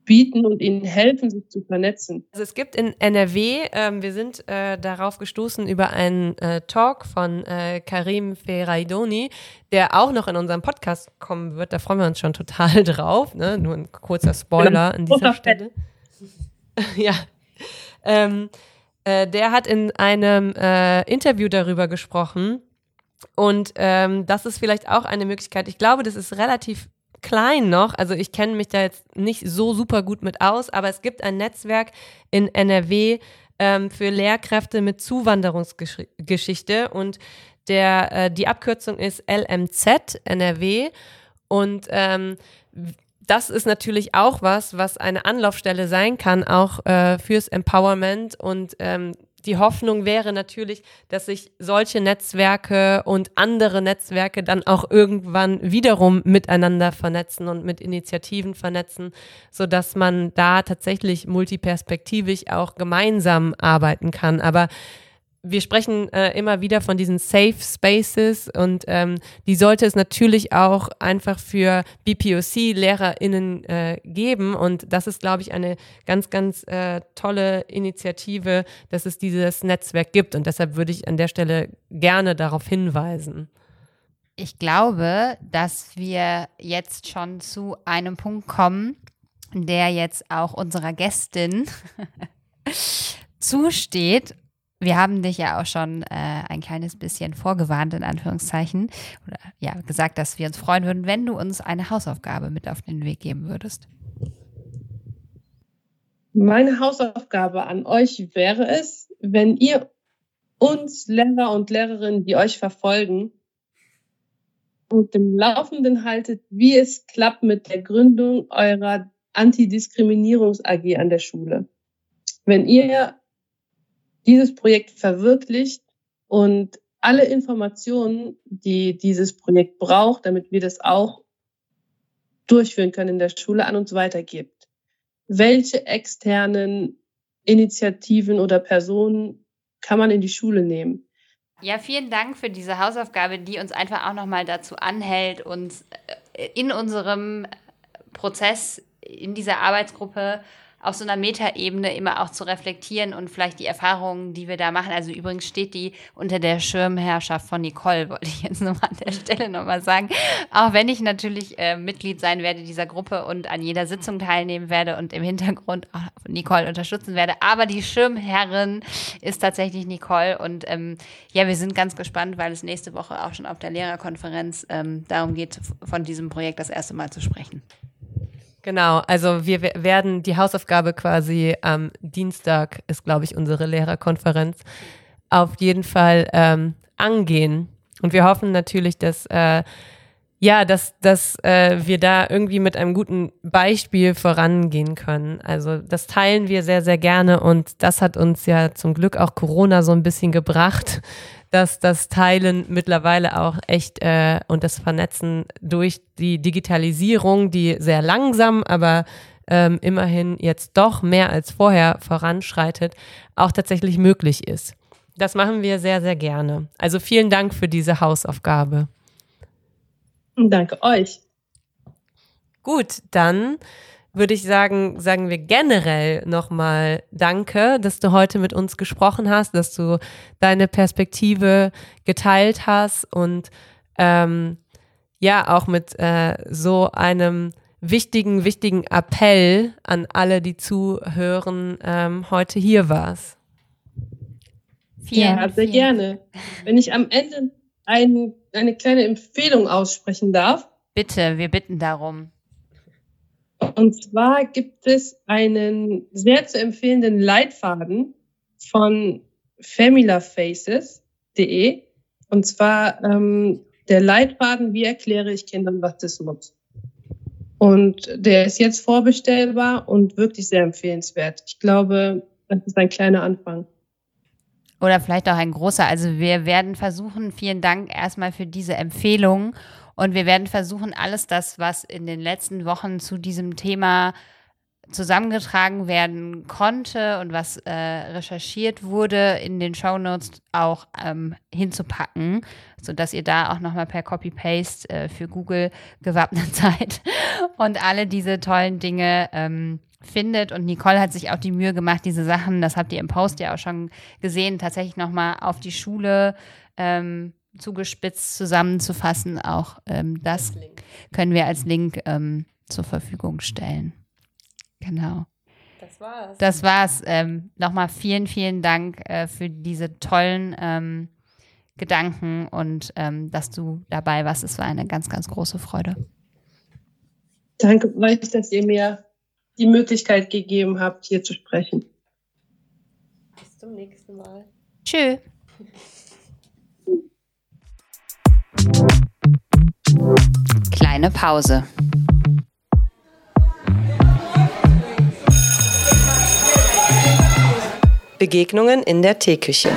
bieten und ihnen helfen, sich zu vernetzen. Also es gibt in NRW, ähm, wir sind äh, darauf gestoßen über einen äh, Talk von äh, Karim Ferraidoni, der auch noch in unserem Podcast kommen wird. Da freuen wir uns schon total drauf. Ne? Nur ein kurzer Spoiler an dieser Stelle. ja. Ähm, äh, der hat in einem äh, Interview darüber gesprochen. Und ähm, das ist vielleicht auch eine Möglichkeit. Ich glaube, das ist relativ klein noch, also ich kenne mich da jetzt nicht so super gut mit aus, aber es gibt ein Netzwerk in NRW ähm, für Lehrkräfte mit Zuwanderungsgeschichte und der, äh, die Abkürzung ist LMZ NRW und ähm, das ist natürlich auch was, was eine Anlaufstelle sein kann, auch äh, fürs Empowerment und ähm, die Hoffnung wäre natürlich, dass sich solche Netzwerke und andere Netzwerke dann auch irgendwann wiederum miteinander vernetzen und mit Initiativen vernetzen, so dass man da tatsächlich multiperspektivisch auch gemeinsam arbeiten kann. Aber wir sprechen äh, immer wieder von diesen Safe Spaces und ähm, die sollte es natürlich auch einfach für BPOC-LehrerInnen äh, geben. Und das ist, glaube ich, eine ganz, ganz äh, tolle Initiative, dass es dieses Netzwerk gibt. Und deshalb würde ich an der Stelle gerne darauf hinweisen. Ich glaube, dass wir jetzt schon zu einem Punkt kommen, der jetzt auch unserer Gästin zusteht wir haben dich ja auch schon äh, ein kleines bisschen vorgewarnt, in Anführungszeichen, oder ja, gesagt, dass wir uns freuen würden, wenn du uns eine Hausaufgabe mit auf den Weg geben würdest. Meine Hausaufgabe an euch wäre es, wenn ihr uns Lehrer und Lehrerinnen, die euch verfolgen, und dem Laufenden haltet, wie es klappt mit der Gründung eurer Antidiskriminierungs-AG an der Schule. Wenn ihr dieses Projekt verwirklicht und alle Informationen, die dieses Projekt braucht, damit wir das auch durchführen können in der Schule, an uns weitergibt. Welche externen Initiativen oder Personen kann man in die Schule nehmen? Ja, vielen Dank für diese Hausaufgabe, die uns einfach auch nochmal dazu anhält, uns äh, in unserem Prozess, in dieser Arbeitsgruppe auf so einer Metaebene immer auch zu reflektieren und vielleicht die Erfahrungen, die wir da machen. Also übrigens steht die unter der Schirmherrschaft von Nicole, wollte ich jetzt nochmal an der Stelle nochmal sagen. Auch wenn ich natürlich äh, Mitglied sein werde dieser Gruppe und an jeder Sitzung teilnehmen werde und im Hintergrund auch Nicole unterstützen werde. Aber die Schirmherrin ist tatsächlich Nicole. Und ähm, ja, wir sind ganz gespannt, weil es nächste Woche auch schon auf der Lehrerkonferenz ähm, darum geht, von diesem Projekt das erste Mal zu sprechen. Genau, also wir werden die Hausaufgabe quasi am Dienstag ist, glaube ich, unsere Lehrerkonferenz auf jeden Fall ähm, angehen. Und wir hoffen natürlich, dass äh, ja, dass, dass äh, wir da irgendwie mit einem guten Beispiel vorangehen können. Also das teilen wir sehr, sehr gerne und das hat uns ja zum Glück auch Corona so ein bisschen gebracht, dass das Teilen mittlerweile auch echt äh, und das Vernetzen durch die Digitalisierung, die sehr langsam, aber ähm, immerhin jetzt doch mehr als vorher voranschreitet, auch tatsächlich möglich ist. Das machen wir sehr, sehr gerne. Also vielen Dank für diese Hausaufgabe. Danke euch. Gut, dann würde ich sagen, sagen wir generell nochmal Danke, dass du heute mit uns gesprochen hast, dass du deine Perspektive geteilt hast und ähm, ja auch mit äh, so einem wichtigen, wichtigen Appell an alle, die zuhören, ähm, heute hier warst. Vielen, ja, sehr vielen. gerne. Wenn ich am Ende ein, eine kleine Empfehlung aussprechen darf. Bitte, wir bitten darum. Und zwar gibt es einen sehr zu empfehlenden Leitfaden von familyfaces.de. Und zwar ähm, der Leitfaden, wie erkläre ich Kindern Rassismus? Und der ist jetzt vorbestellbar und wirklich sehr empfehlenswert. Ich glaube, das ist ein kleiner Anfang. Oder vielleicht auch ein großer. Also wir werden versuchen, vielen Dank erstmal für diese Empfehlung. Und wir werden versuchen, alles das, was in den letzten Wochen zu diesem Thema zusammengetragen werden konnte und was äh, recherchiert wurde, in den Shownotes auch ähm, hinzupacken, sodass ihr da auch nochmal per Copy-Paste äh, für Google gewappnet seid und alle diese tollen Dinge ähm, findet. Und Nicole hat sich auch die Mühe gemacht, diese Sachen, das habt ihr im Post ja auch schon gesehen, tatsächlich nochmal auf die Schule ähm, zugespitzt zusammenzufassen. Auch ähm, das können wir als Link ähm, zur Verfügung stellen. Genau. Das war's. Das war's. Ähm, Nochmal vielen, vielen Dank äh, für diese tollen ähm, Gedanken und ähm, dass du dabei warst. Es war eine ganz, ganz große Freude. Danke euch, dass ihr mir die Möglichkeit gegeben habt, hier zu sprechen. Bis zum nächsten Mal. Tschö. Kleine Pause. Begegnungen in der Teeküche.